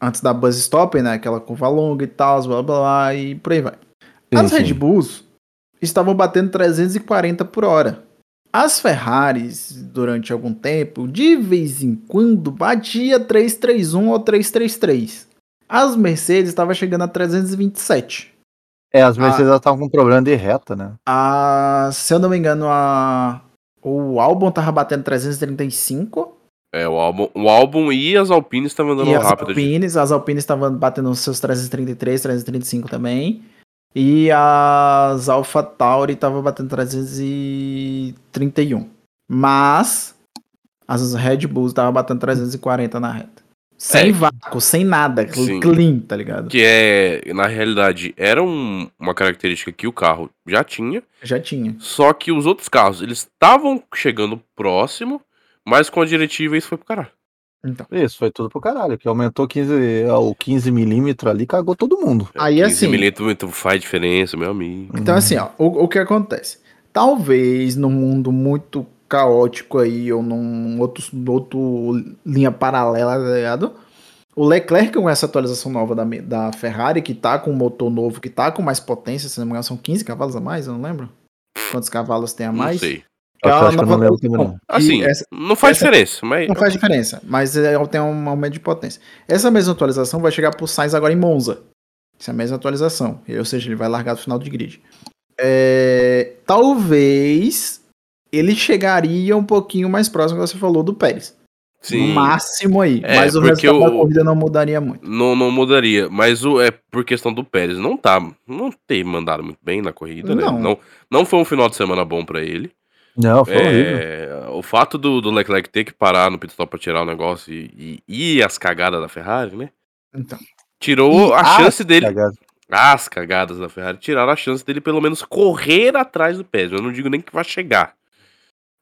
E: Antes da buzz stop, né? Aquela curva longa e tal, blá blá blá, e por aí vai. As
B: Sim,
E: Red. Bulls estavam batendo 340 por hora. As Ferraris, durante algum tempo, de vez em quando, batia 331 ou 333. As Mercedes estavam chegando a 327.
B: É, as Mercedes estavam com problema de reta, né?
E: A, se eu não me engano, a, o álbum tava batendo 335
D: É, o álbum, o álbum e as Alpines estavam andando
E: e as
D: rápido. de-
E: Alpines, as Alpines estavam batendo os seus 333, 335 também. E as Alpha Tauri estavam batendo 331. Mas as Red Bulls estavam batendo 340 na reta. Sem
D: É.
E: vácuo, sem nada.
D: Sim.
E: Clean, tá ligado?
D: Que é, na realidade, era um- uma característica que o carro já tinha,
E: Já tinha.
D: só que os outros carros, eles estavam chegando próximo, mas com a diretiva isso foi pro caralho.
E: Então.
B: Isso, foi tudo pro caralho. Que aumentou 15, o 15mm ali, cagou todo mundo.
E: Aí,
D: 15
E: assim-
D: milímetros faz diferença, meu amigo.
E: Então, assim, ó, o, o que acontece? Talvez num mundo muito caótico aí, ou num outro, outro linha paralela, tá ligado? O Leclerc com essa atualização nova da, da Ferrari, que tá com um motor novo, que tá com mais potência, se não me engano, são 15 cavalos a mais, eu não lembro. Quantos cavalos tem a
D: Não
E: mais?
D: sei.
E: Que é uma
B: que não
E: nova
B: também, não.
E: versão.
D: Assim,
E: essa-
D: não faz
E: essa-
D: diferença, mas.
E: não faz diferença, mas é, tem um aumento de potência. Essa mesma atualização vai chegar pro Sainz agora em Monza. Essa é a mesma atualização. Ou seja, ele vai largar do final de grid. É, talvez ele chegaria um pouquinho mais próximo, como você falou, do Pérez.
D: Sim.
E: No máximo aí.
D: É,
E: mas o
D: porque
E: resultado da
D: o-
E: corrida não mudaria muito.
D: Não, não mudaria, mas o, é por questão do Pérez. Não tá. Não ter mandado muito bem na corrida, né?
E: Não.
D: Não, não foi um final de semana bom pra ele.
B: Não, foi horrível.
D: É, o fato do, do Leclerc ter que parar no pit stop pra tirar o negócio e, e, e as cagadas da Ferrari, né?
E: Então.
D: Tirou
B: E
D: a chance dele.
B: cagadas.
D: As cagadas da Ferrari tiraram a chance dele pelo menos correr atrás do Pérez. Eu não digo nem que vai chegar.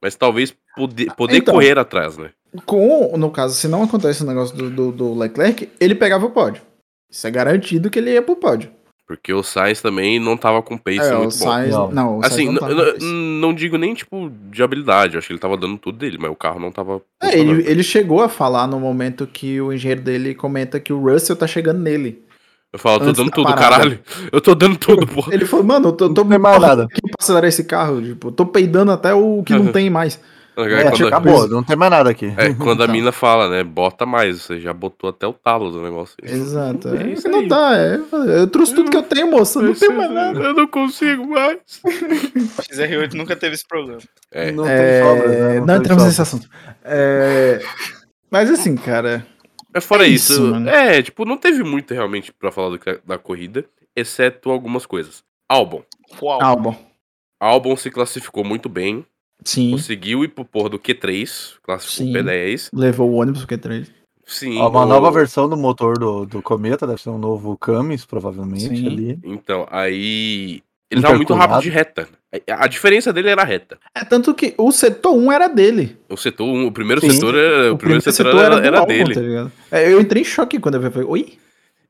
D: Mas talvez poder, poder
E: Então.
D: correr atrás, né?
E: Com, no caso, se não acontece o negócio do, do, do Leclerc, ele pegava o pódio. Isso é garantido que ele ia pro pódio.
D: Porque o Sainz também não tava com pace
E: É, o
D: muito bom.
E: Sainz.
B: Não.
E: Não, o Sainz
D: Assim,
E: não
D: não digo nem, tipo, de habilidade. Eu acho que ele tava dando tudo dele, mas o carro não tava.
E: É, ele, ele chegou a falar no momento que o engenheiro dele comenta que o Russell tá chegando nele.
D: Eu falo, eu tô dando
E: da
D: tudo,
E: parada.
D: caralho. [LAUGHS] Eu tô dando tudo, [LAUGHS] porra.
E: Ele falou, mano, eu tô, tô
B: Não tem mais nada.
E: aqui pra acelerar esse carro. Tipo, eu tô peidando até o que não [LAUGHS] tem mais.
D: É,
B: É,
D: quando,
B: acabou, não tem mais nada aqui.
D: é, [LAUGHS] quando a
E: Então.
D: mina fala, né? Bota mais. Você já botou até o talo do negócio.
E: Exato.
D: É
E: É, não dá, é. Eu trouxe tudo que eu tenho, moça. Não tenho mais nada.
D: Eu não consigo mais.
C: XR8 nunca teve esse problema.
D: É.
B: Não
E: É,
B: tem sobras, né?
E: não
B: tem
E: entramos nesse assunto. É, Mas assim, cara.
D: Mas fora
E: É
D: isso,
E: isso,
D: é, tipo, não teve muito realmente pra falar do da corrida, exceto algumas coisas. Albon.
E: Albon.
D: Albon se classificou muito bem,
E: Sim.
D: conseguiu ir pro porra do Q3, classificou
E: Sim.
D: P10.
E: Levou o ônibus pro Q3.
D: Sim.
B: Ó, Uma
D: o-
B: nova versão do motor do, do Cometa, deve ser um novo Camis, provavelmente,
E: Sim.
B: ali.
D: Então, aí. Ele tava muito rápido de reta. A diferença dele era a reta.
E: É tanto que o setor 1 era dele.
D: O setor, um- o primeiro
B: Sim.
D: setor, era, o, primeiro setor, era,
E: do
D: era
E: Albon,
D: dele.
E: tá ligado? É, eu entrei em choque quando eu vi. falei, Oi?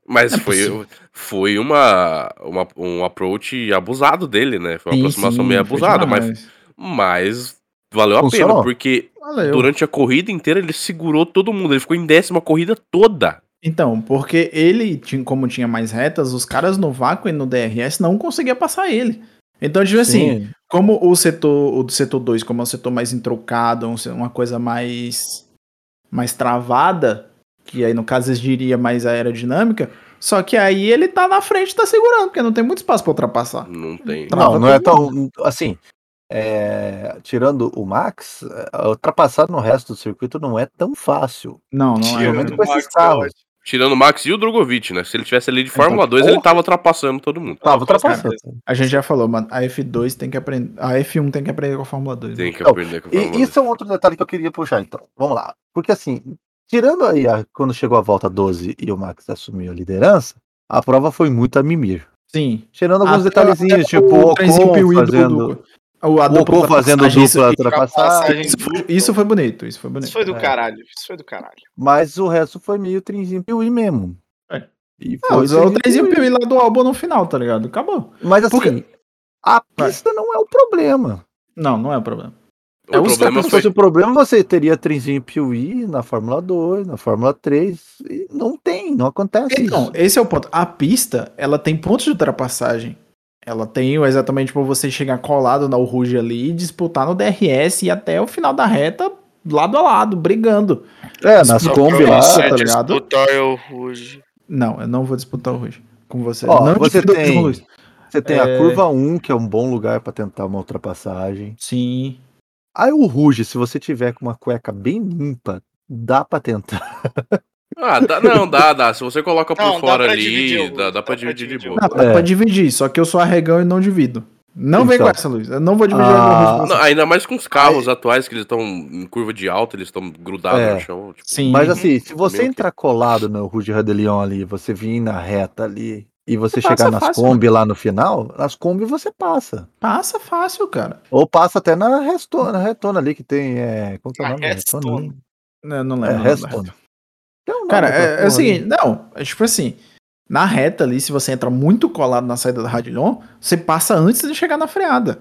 D: Mas
E: é
D: foi,
E: possível.
D: foi uma, uma, um approach abusado dele, né? Foi uma
E: Sim,
D: aproximação
E: sim,
D: meio abusada, mas. Mas valeu a
B: Funcionou.
D: pena, porque
E: Valeu.
D: durante a corrida inteira ele segurou todo mundo. Ele ficou em décima corrida toda.
E: Então, porque ele, tinha, como tinha mais retas, os caras no vácuo e no DRS não conseguiam passar ele. Então, tipo assim,
B: Sim.
E: como o setor, o do setor 2, como é um setor mais entrocado, um uma coisa mais mais travada, que aí no caso exigiria mais aerodinâmica, só que aí ele tá na frente e tá segurando, porque não tem muito espaço pra ultrapassar.
D: Não tem.
E: Trava
B: Não, não é tão. Assim, é, tirando o Max, é, ultrapassar no resto do circuito não é tão fácil.
E: Não, não é.
B: Principalmente
C: o
B: com esses
C: Max é
B: carros.
D: Tirando o Max e o Drogovic, né? Se ele tivesse ali de
E: Então,
D: Fórmula 2, ele
B: porra.
D: tava ultrapassando todo mundo.
B: Tava ultrapassando.
E: A gente já falou, mano, a F2 tem que aprender, a F1 tem que aprender com a Fórmula 2.
D: Tem que
B: Não,
D: aprender com a Fórmula
B: E isso é um outro detalhe que eu queria puxar, então. Vamos lá. Porque assim, tirando aí a- quando chegou a volta 12 e o Max assumiu a liderança, a prova foi muito a mimir.
E: Sim.
B: Tirando alguns
E: Até-
B: detalhezinhos, tipo o Ocon fazendo,
E: do- o, a
B: o
E: dupla
B: Ocon fazendo
E: ultrapassagem, isso-
B: dupla ultrapassagem,
C: ultrapassagem
E: Isso foi, isso foi bonito, isso foi bonito.
C: Isso foi do
B: É.
C: caralho. Isso foi do caralho.
B: mas o resto foi meio trinzinho piuí mesmo.
E: É.
B: E
E: Não,
B: foi
E: o trenzinho Piuí lá do álbum no final, tá ligado? Acabou.
B: Mas assim,
E: Porque-
B: a pista não é o problema.
E: Não, não é o problema.
D: O
E: É o
D: problema
B: Se
D: foi.
B: fosse o problema, você teria trenzinho Piuí na Fórmula 2, na Fórmula 3. E não tem, não acontece
E: Então,
B: isso.
E: esse é o ponto. A pista, ela tem pontos de ultrapassagem. Ela tem exatamente pra você chegar colado na Ruge ali e disputar no DRS e até o final da reta, lado a lado, brigando.
B: É, nas Kombi lá,
E: Você tá ligado?
C: Disputar eu Ruge.
E: Não, eu não vou disputar o Ruge com você.
B: Ó,
E: não
B: você tem-
E: o
B: você tem
E: É.
B: a curva 1, que é um bom lugar pra tentar uma ultrapassagem.
E: Sim.
B: Aí o Ruge, se você tiver com uma cueca bem limpa, dá pra tentar. [LAUGHS]
D: Ah, dá, não, dá, dá. Se você coloca por
C: Não,
D: fora ali,
C: dividir
D: dá, dá
C: dá
D: pra dividir de boa.
E: Não, dá
B: É.
E: pra dividir, só que eu sou arregão e não divido. Não vem
B: Então.
E: com essa, Luiz. Eu não vou dividir
B: Ah,
D: Não, ainda mais com os carros atuais que eles estão em curva de alta, eles estão grudados
B: É.
D: no chão. Tipo,
E: Sim.
B: Mas assim, se você
D: Meio que-
B: entrar colado no Rude Radelion ali, você vir na reta ali e você
E: Você
B: chegar nas
E: fácil,
B: Kombi lá no final, nas Kombi você passa.
E: Passa fácil, cara.
B: Ou passa até na restona, na retona ali que tem. É, como que é o nome?
C: Restona.
E: Não
B: É,
E: lembro. da
B: restona.
E: Reta.
B: Um nome
E: Cara, é, é o seguinte, não, é tipo assim, na reta ali, se você entra muito colado na saída da Radilhon, você passa antes de chegar na freada.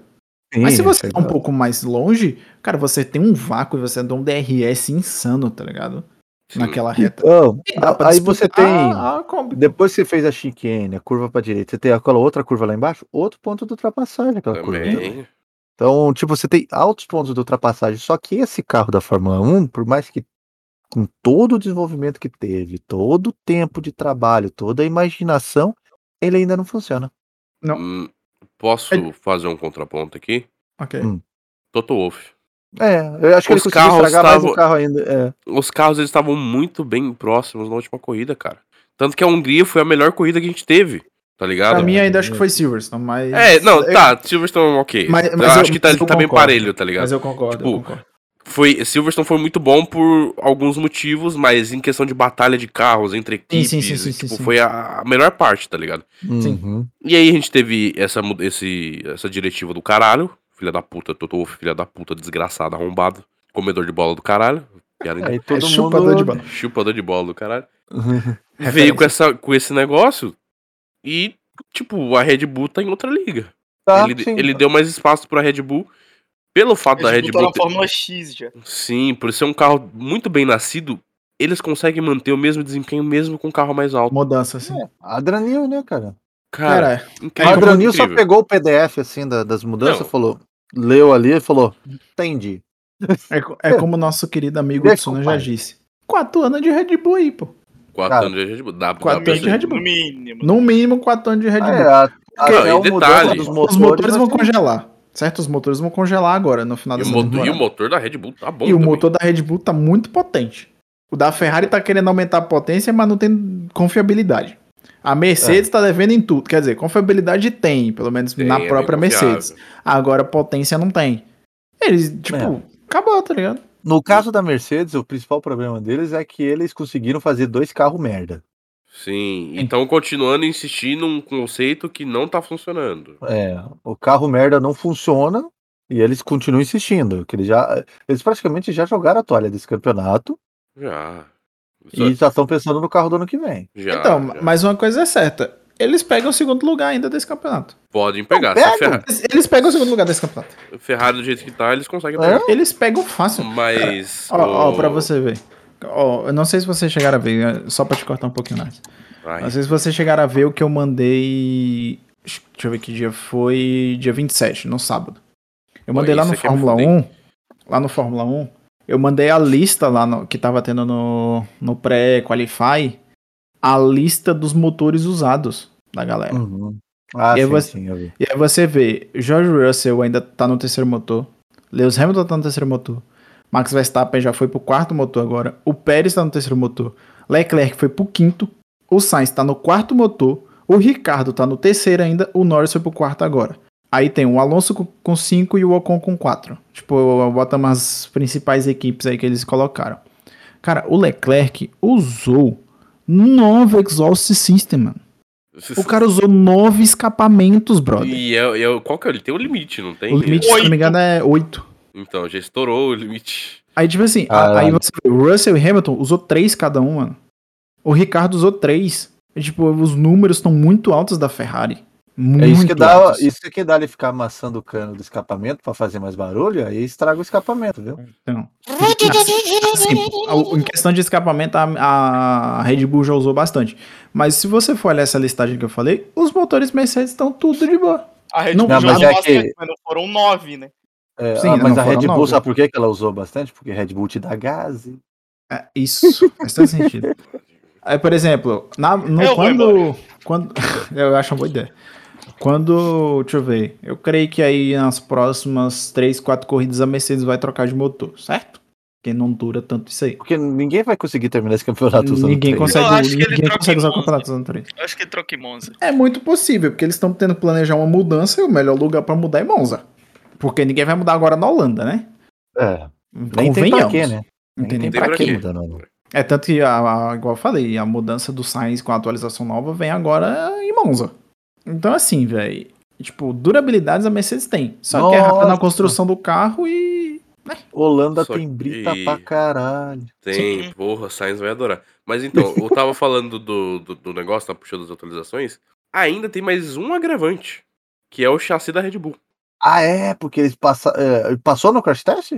B: ali.
E: Mas se
B: Sim,
E: você
B: é
E: tá um pouco mais longe, cara, você tem um vácuo e você dá um DRS insano, tá ligado?
D: sim.
E: Naquela reta.
B: Então,
E: E dá pra
B: aí você tem.
E: a- a.
B: Depois que você fez a chicane, a curva pra direita, você tem aquela outra curva lá embaixo, outro ponto de ultrapassagem, aquela curva. também.
D: Também.
B: Então, tipo, você tem altos pontos de ultrapassagem. Só que esse carro da Fórmula 1, por mais que com todo o desenvolvimento que teve, todo o tempo de trabalho, toda a imaginação, ele ainda não funciona.
E: Não.
D: Hum, Posso
E: É-
D: fazer um contraponto aqui?
E: Ok.
B: Hum.
D: Toto Wolff.
B: É, eu acho que
D: Os
B: ele
D: carros
B: estragar mais
D: tavam-
B: o carro ainda. É.
D: Os carros eles estavam muito bem próximos na última corrida, cara. Tanto que a Hungria foi a melhor corrida que a gente teve, tá ligado?
E: Pra mim ainda acho que foi Silverstone, mas...
D: É, não,
E: eu-
D: tá, Silverstone ok.
E: Mas-
D: eu
E: mas eu-
D: acho que tá,
E: eu
D: tá bem parelho, tá ligado?
E: Mas eu concordo, eu
D: Tipo,
E: concordo.
D: Foi, Silverstone foi muito bom por alguns motivos, mas em questão de batalha de carros entre equipes,
E: sim, sim, sim,
D: tipo,
E: sim, sim.
D: foi a, a melhor parte, tá ligado?
E: Sim.
B: Uhum.
D: E aí a gente teve essa, esse, essa diretiva do caralho, filha da puta, Toto Wolff, filha da puta, desgraçado, arrombado, comedor de bola do caralho,
B: Aí todo
E: É chupador
B: mundo...
E: de bola.
D: chupador de bola do caralho, [LAUGHS]
E: Referência.
D: veio com, essa, com esse negócio e, tipo, a Red Bull tá em outra liga.
B: Tá,
D: ele,
B: sim.
D: ele deu mais espaço pra Red Bull, pelo fato da
C: Red Bull
D: ter-
C: Fórmula X já.
D: Sim, por ser um carro muito bem nascido, eles conseguem manter o mesmo desempenho mesmo com um carro mais alto.
E: Mudança, assim.
B: Adranil, né, cara?
D: Cara,
E: Cara,
B: O
D: incrível,
B: Adranil só pegou o PDF, assim, da- das mudanças,
D: Não.
B: falou... Leu ali e falou, entendi.
E: é, é como o nosso querido amigo Tsuna já disse. Quatro anos de Red Bull aí, pô.
D: Quatro
B: Cara,
D: anos de Red Bull. Dá,
E: quatro
D: pra
E: anos de. Red Bull.
C: No mínimo.
E: No mínimo, quatro anos de Red Bull.
B: É, a, a,
D: Não, e
B: a
D: detalhe,
B: dos
E: Os
B: motores,
E: motores vão congelar. Certo? Os motores vão congelar agora, no final
D: E o,
E: dessa
D: mo- e o
E: temporada.
D: motor da Red Bull tá bom
E: E o
D: também.
E: motor da Red Bull tá muito potente. O da Ferrari tá querendo aumentar a potência, mas não tem confiabilidade. A Mercedes tá devendo em tudo. Quer dizer, confiabilidade tem, pelo menos
D: Tem,
E: na
D: é
E: própria
D: confiável.
E: Mercedes. Agora potência não tem. Eles, tipo,
B: É.
E: acabou, tá ligado?
B: No caso da Mercedes, o principal problema deles é que eles conseguiram fazer dois carros merda.
D: Sim, então continuando insistindo num conceito que não tá funcionando.
B: É, o carro merda não funciona e eles continuam insistindo. Que eles, já, eles praticamente já jogaram a toalha desse campeonato
D: Já. Só-
B: e já estão pensando no carro do ano que vem.
D: já,
E: então,
D: já.
E: mas uma coisa é certa. Eles pegam o segundo lugar ainda desse campeonato.
D: Podem pegar.
B: Não,
D: Se a
B: pegam.
D: Ferra-
E: Eles, pegam o segundo lugar desse campeonato.
D: Ferrari do jeito que tá, eles conseguem
B: É?
D: pegar.
E: Eles pegam fácil.
D: Mas.
E: Ó, ó,
D: o-
E: pra você ver. Ó, eu não sei se vocês chegaram a ver, é, só pra te cortar um pouquinho mais.
D: Ai,
E: Não sei se vocês chegaram a ver o que eu mandei. Deixa eu ver que dia foi. Dia 27, no sábado. Eu
D: Pô,
E: mandei lá no Fórmula
D: fuder.
E: 1. Lá no Fórmula 1. Eu mandei a lista lá no- que tava tendo no, no pré-qualify. A lista dos motores usados da galera.
B: Uhum. Ah,
E: E aí
B: sim,
E: você-
B: sim, eu vi.
E: E aí você vê, George Russell ainda tá no terceiro motor. Lewis Hamilton tá no terceiro motor. Max Verstappen já foi pro quarto motor agora. O Pérez tá no terceiro motor. Leclerc foi pro quinto. O Sainz tá no quarto motor. O Ricardo tá no terceiro ainda. O Norris foi pro quarto agora. Aí tem o Alonso com- com cinco e o Ocon com quatro. Tipo, bota umas principais equipes aí que eles colocaram. Cara, o Leclerc usou nove exhaust system, mano. O [LAUGHS] cara usou nove escapamentos, brother.
D: E é, é- qual que é? Ele tem um limite, não tem?
E: O limite, se não
C: Oito.
E: me engano, é 8.
D: Então, já estourou o limite.
E: Aí, tipo assim, a-
B: Caralho.
E: aí você vê, o Russell e Hamilton usou 3 cada um, mano. O Ricardo usou 3. tipo, os números estão muito altos da Ferrari. Muito
B: É isso que dá,
E: altos.
B: isso que dá ele ficar amassando o cano do escapamento pra fazer mais barulho, aí estraga o escapamento, viu?
E: Então, assim, em questão de escapamento, a, a Red Bull já usou bastante. Mas se você for olhar essa listagem que eu falei, os motores Mercedes estão tudo de boa.
C: A Red
E: Não,
C: Bull já
B: mas
C: usou
B: é
C: bastante,
B: que-
C: mas não foram nove, né?
B: É,
E: Sim,
B: ah, mas
E: não
B: a Red Bull,
E: nove.
B: sabe por que que ela usou bastante? Porque Red Bull te dá gás.
E: É, isso, faz todo sentido. Aí, por exemplo, na, no,
C: Eu
E: quando, quando. [LAUGHS] Eu acho uma boa ideia. Quando. Deixa eu ver. Eu creio que aí nas próximas 3, 4 corridas a Mercedes vai trocar de motor, certo? Porque não dura tanto isso aí.
B: Porque ninguém vai conseguir terminar esse campeonato usando
E: Ninguém
B: três.
E: consegue,
C: Eu acho que ele
E: ninguém
C: troca
E: consegue usar
C: em
E: o campeonato usando três.
C: Eu acho que em Monza.
E: É muito possível, porque eles estão tentando planejar uma mudança e o melhor lugar pra mudar é Monza. Porque ninguém vai mudar agora na Holanda, né?
B: É, nem tem pra quê, né?
E: Não tem nem
D: tem
E: pra
D: pra
E: quê. É tanto que, a, a- igual eu falei, a mudança do Sainz com a atualização nova vem agora em Monza. Então, assim, velho, tipo, durabilidades a Mercedes tem. Só que é na
B: Nossa.
E: construção do carro e.
B: Holanda
D: Só
B: tem brita
D: que-
B: pra caralho.
D: Tem, porra, Sainz vai adorar. Mas então, eu tava [LAUGHS] falando do, do, do negócio, tá puxando as atualizações. Ainda tem mais um agravante, que é o chassi da Red Bull.
B: Ah, é? Porque eles passaram. passou no crash test?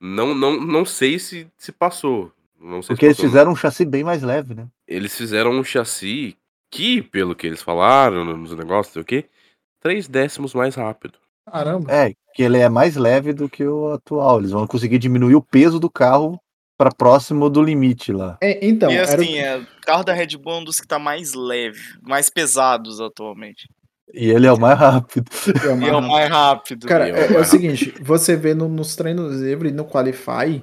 D: Não, não, não sei se, se passou. Não sei
B: Porque
D: se
B: eles fizeram um chassi bem mais leve, né?
D: Eles fizeram um chassi que, pelo que eles falaram nos negócios, sei o quê, três décimos mais rápido.
E: Caramba.
B: É, que ele é mais leve do que o atual. Eles vão conseguir diminuir o peso do carro pra próximo do limite lá.
E: É, então,
C: e
E: era o-
C: assim, é, o carro da Red Bull é um dos que tá mais leve, mais pesados atualmente.
B: E ele é o mais rápido.
E: é
C: E é o mais rápido.
E: Cara,
D: é o
E: é, é o
D: mais
E: seguinte, você vê no- nos treinos livres e no Qualify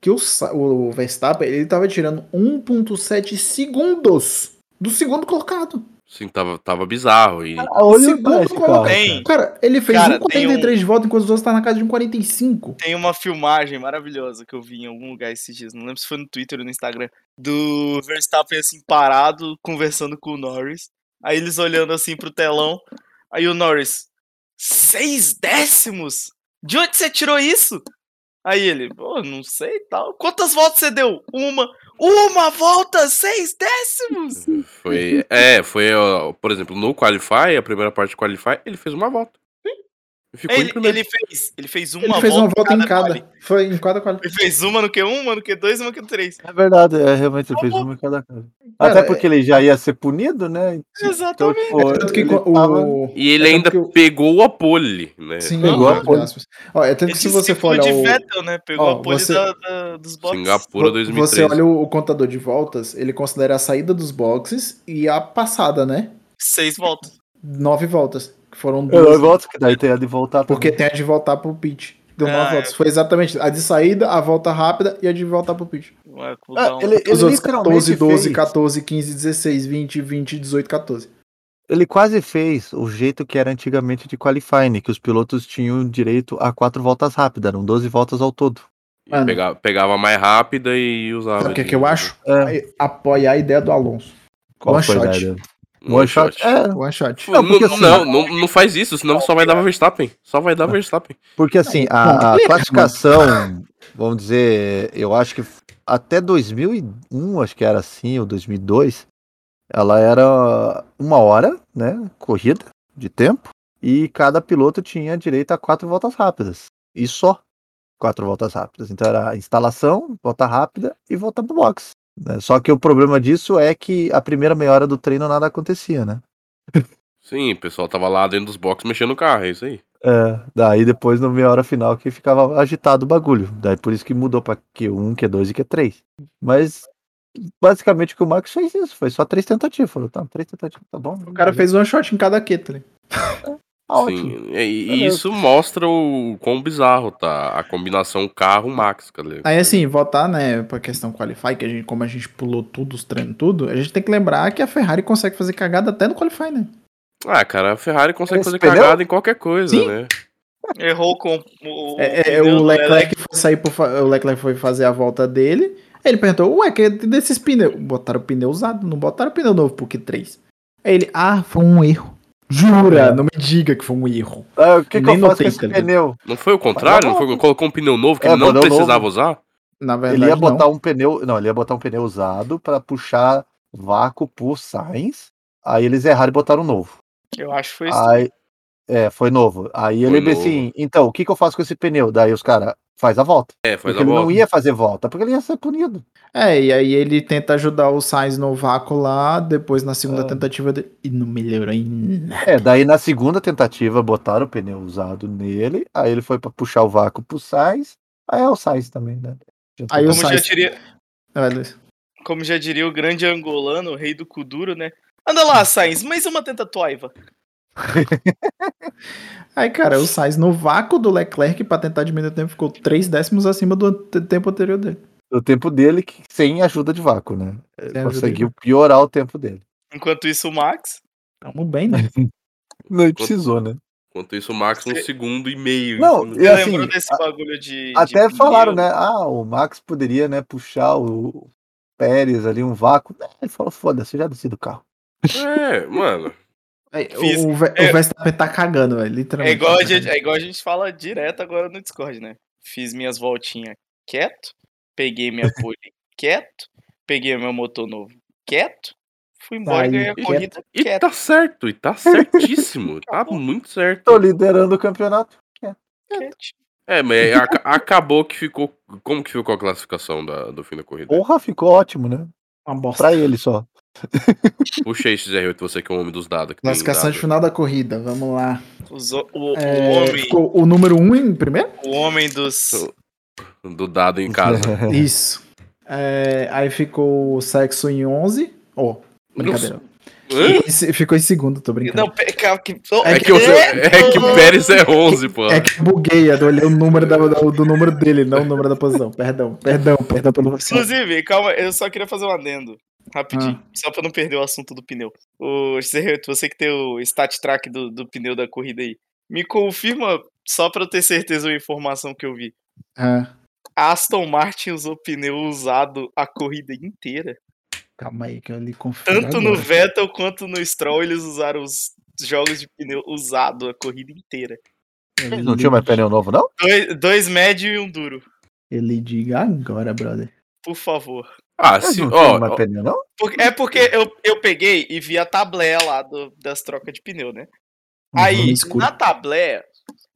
E: que o, o Verstappen ele tava tirando 1.7 segundos do segundo colocado.
D: Assim, tava, tava bizarro. E
B: Olha
E: Segundo colocado.
C: Tem.
E: Cara, ele fez
C: Cara,
E: 1,43
C: tem
E: de volta enquanto os outros tá na casa de 1,45.
C: Tem uma filmagem maravilhosa que eu vi em algum lugar esses dias, não lembro se foi no Twitter ou no Instagram, do Verstappen assim parado, conversando com o Norris. Aí eles olhando assim pro telão. Aí o Norris, seis décimos? De onde você tirou isso? Aí ele, pô, não sei tal. Quantas voltas você deu? Uma. Uma volta, seis décimos!
D: foi. É, foi, ó, por exemplo, no Qualify, a primeira parte do Qualify, ele fez uma volta. Ficou em
C: Ele, ele fez, ele fez uma
E: Ele fez
C: volta
E: uma volta em cada.
C: quali.
E: Foi em cada quali.
C: Ele fez uma no Q1, uma no Q2 e uma no Q3.
B: É verdade, é, realmente ele fez uma em cada.
E: Cara,
B: Até porque ele já ia ser punido, né? Então,
C: Exatamente.
B: tipo,
E: Tanto que
B: ele
E: o.
B: tava-
D: E ele
E: é
D: ainda
E: que o-
D: pegou a pole, né?
E: Sim,
B: Pegou a
E: entre
B: pole.
E: aspas. Ó, é tanto que se você for olhar
C: de
E: o.
C: Vettel, né? Pegou
E: Ó,
C: a pole
E: você-
C: da- da- dos boxes.
D: Singapura
E: Vo-
D: 2013.
E: Você olha o, o contador de voltas, ele considera a saída dos boxes e a passada, né?
C: Seis voltas.
E: Nove voltas. Foram duas.
B: eu volto, que daí tem a de voltar
E: Porque
B: também.
E: tem a de voltar pro pitch. Deu
C: Ah,
E: nove
C: é.
E: voltas. Foi exatamente a de saída, a volta rápida e a de voltar pro pitch.
C: Ué,
B: Ah,
C: cooldown.
B: ele,
E: Os
B: ele
E: outros
B: literalmente
E: 14, 12,
B: fez,
E: 14, 15, 16, 20, 20, 18, 14.
B: ele quase fez o jeito que era antigamente de qualifying, que os pilotos tinham direito a quatro voltas rápidas, eram 12 voltas ao todo.
E: Mano.
D: pegava, pegava mais rápida e usava.
E: Sabe o que, que eu acho?
B: É,
E: Apoiar a ideia do Alonso.
B: qual
E: One
B: foi a
E: shot.
D: Um
B: One shot. É,
E: One shot.
B: Não,
D: Não,
B: porque assim-
D: não, não, não faz isso, senão só vai dar Verstappen. Só vai dar Verstappen.
B: porque assim, a, a
E: lembra,
B: classificação, vamos dizer, eu acho que até 2001, acho que era assim, ou 2002, ela era uma hora, né, corrida de tempo, e cada piloto tinha direito a quatro voltas rápidas. E só quatro voltas rápidas. Então era instalação, volta rápida e volta pro box. Né? Só que o problema disso é que a primeira meia hora do treino nada acontecia, né?
D: Sim, o pessoal tava lá dentro dos boxes mexendo no carro, é isso aí.
B: É, daí depois na meia hora final que ficava agitado o bagulho. Daí por isso que mudou pra Q1, Q2 e Q3. Mas basicamente o que o Max fez isso, foi só três tentativas. Falou, tá, três tentativas, tá bom.
E: O cara fez one shot em cada ali.
B: tá [LAUGHS] ótimo.
D: Sim, e, e isso mostra o quão bizarro tá a combinação carro-max, cara.
E: Aí assim, voltar, né, pra questão Qualify, que a gente, como a gente pulou tudo, os treinos, tudo, a gente tem que lembrar que a Ferrari consegue fazer cagada até no Qualify, né?
D: Ah, cara, a Ferrari consegue
B: Esse
D: fazer
B: pneu?
D: cagada em qualquer coisa,
E: Sim.
D: né?
C: Errou com o.
E: É, é,
C: pneu
E: o Leclerc foi sair por, fa- o Leclerc foi fazer a volta dele. Ele perguntou: Ué, que desses pneus? Botaram pneu usado, não botaram pneu novo pro Q3. Aí ele: Ah, foi um erro. Jura,
B: É.
E: não me diga que foi um erro.
B: Ah, o que, que
E: Nem
B: eu faço com esse pneu?
D: Não foi o contrário? Não foi, colocou um pneu novo que
B: É,
D: ele não precisava
B: novo.
D: usar?
E: Na verdade,
B: Ele ia
E: não.
B: botar um pneu. Não, ele ia botar um pneu usado pra puxar vácuo por Sainz. Aí eles erraram e botaram um novo.
C: Eu acho que foi isso.
B: Aí, é, foi novo. Aí
D: Foi
B: ele
D: novo.
B: assim, então, o que, que eu faço com esse pneu? Daí os caras, faz a volta.
D: É, faz
B: porque
D: a
B: ele
D: volta.
B: não ia fazer volta, porque ele ia ser punido.
E: É, e aí ele tenta ajudar o Sainz no vácuo lá, depois na segunda
B: Ah.
E: tentativa dele. E não melhorou em nada.
B: É, daí na segunda tentativa botaram o pneu usado nele, aí ele foi pra puxar o vácuo pro Sainz, aí é o Sainz também, né?
E: Aí o
C: Como já,
E: Sainz.
C: diria,
E: Olha,
C: como já diria o grande angolano, o rei do Kuduro, né? Anda lá, Sainz, mais uma tentativa. [LAUGHS]
E: Aí, cara, o Sainz no vácuo do Leclerc pra tentar diminuir o tempo ficou três décimos acima do tempo anterior dele.
B: O tempo dele que- sem ajuda de vácuo, né?
E: Sem
B: conseguiu piorar o tempo dele.
C: Enquanto isso, o Max.
E: Tamo bem, né? [LAUGHS]
B: Não ele precisou, né?
D: Enquanto isso, o Max um
C: Você-
D: segundo e meio.
B: Não,
D: cima
B: e
D: dele.
C: Você
B: assim,
C: lembrou desse
B: a-
C: bagulho de.
B: Até
C: de
B: falaram,
C: pneu?
B: né? Ah, o Max poderia, né, puxar o Pérez ali, um vácuo. Ele falou, foda-se, eu já desci do carro.
D: É, mano.
C: Fiz-
E: o, o,
C: é.
E: Verstappen tá cagando, velho.
C: É
E: Literalmente.
C: igual, a
E: tá
C: gente, é igual a gente fala direto agora no Discord, né? Fiz minhas voltinhas quieto, peguei minha [LAUGHS] pole quieto, peguei meu motor novo quieto, fui embora
E: Aí,
C: e ganhei a
E: quieto.
C: corrida
D: E
C: quieto.
D: tá certo, e tá certíssimo. [LAUGHS] tá muito certo.
B: Tô liderando o campeonato.
C: quieto.
D: É, mas aca- acabou que ficou. Como que ficou a classificação da- do fim da corrida?
B: Porra, ficou ótimo, né?
E: Uma bosta.
B: Pra ele só.
D: Puxa aí, XR8, você que é o homem dos dados.
E: Classificação de final da corrida, vamos lá.
C: Os o, o,
E: É,
C: o homem,
E: ficou o número 1 um em primeiro?
C: o homem dos.
D: Do dado em casa. [LAUGHS]
E: Isso. É, aí ficou o sexo em 11. Ó, brincadeira.
D: Hã?
E: E se- ficou em segundo, tô brincando.
C: Não, que, oh,
D: É que, o seu- é que o Pérez é 11, pô.
E: É que buguei, eu olhei o número da- do, do número dele, não o número da posição. Perdão, perdão, perdão pelo.
C: Inclusive, calma, eu só queria fazer um adendo. Rapidinho,
E: Ah.
C: só pra não perder o assunto do pneu. O XR8, você que tem o stat track do, do pneu da corrida aí, me confirma, só pra eu ter certeza uma informação que eu vi.
E: Ah,
C: A Aston Martin usou pneu usado a corrida inteira.
E: calma aí que eu lhe confiro
C: Tanto no
E: agora.
C: Vettel quanto no Stroll, eles usaram os jogos de pneu usado a corrida inteira.
E: Ele
B: Não tinha mais pneu novo, não?
C: Dois, dois médio e um duro,
E: Ele diga agora, brother.
C: por favor.
D: Ah,
B: Mas
D: se,
B: não mais
D: ó,
B: pneu, não?
C: Porque- é porque eu, eu peguei e vi a tableia lá do- das trocas de pneu, né?
E: Uhum,
C: Aí,
E: escuro.
C: na tableia,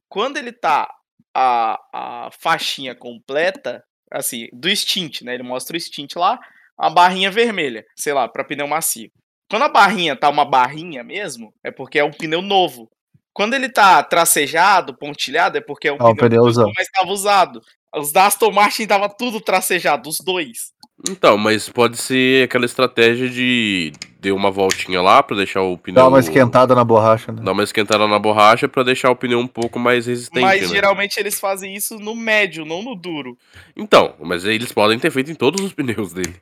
C: quando ele tá a, a faixinha completa, assim, do stint, né? Ele mostra o stint lá, a barrinha vermelha, sei lá, pra pneu macio. Quando a barrinha tá uma barrinha mesmo, é porque é um pneu novo. Quando ele tá tracejado, pontilhado, é porque é um
B: É um
C: pneu,
B: pneu
C: novo, mas tava usado. Os da Aston Martin tava tudo tracejado, os dois.
D: Então, mas pode ser aquela estratégia de dar uma voltinha lá pra deixar o pneu.
B: Dá uma esquentada na borracha, né?
D: Dar uma esquentada na borracha pra deixar o pneu um pouco mais resistente,
C: mas
D: né?
C: geralmente eles fazem isso no médio, não no duro.
D: Então, mas eles podem ter feito em todos os [LAUGHS] pneus dele.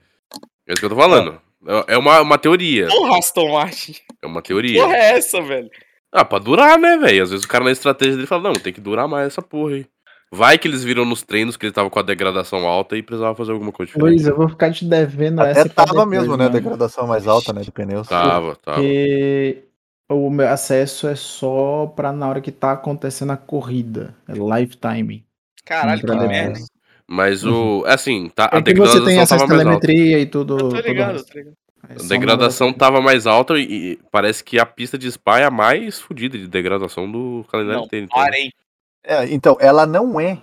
D: É isso que eu tô falando. É é uma, uma teoria.
C: Porra, Aston Martin.
D: É uma teoria.
C: Porra é essa, velho?
D: Ah, pra durar, né, velho? Às vezes o cara na estratégia dele fala, não, tem que durar mais essa porra aí. Vai que eles viram nos treinos que ele tava com a degradação alta e precisava fazer alguma coisa diferente.
E: Luiz, eu vou ficar te devendo
B: Até
E: essa
B: tava
E: depois,
B: mesmo, né?
E: mano.
B: Degradação mais alta, né? De pneus.
D: Tava, tava.
E: Porque o meu acesso é só pra na hora que tá acontecendo a corrida. É lifetime.
C: Caralho, que merda.
D: Mas o. Assim, tá, a
E: É que você tem
D: degradação
E: essa
D: tava mais alta.
E: telemetria e tudo.
C: Eu tô ligado,
E: resto.
C: tô ligado.
E: É
D: A degradação
E: uma-
D: tava mais alta e, e parece que a pista de Spa é a mais fodida de degradação do calendário
C: Não,
D: inteiro.
C: Parem.
B: É, então, ela não é.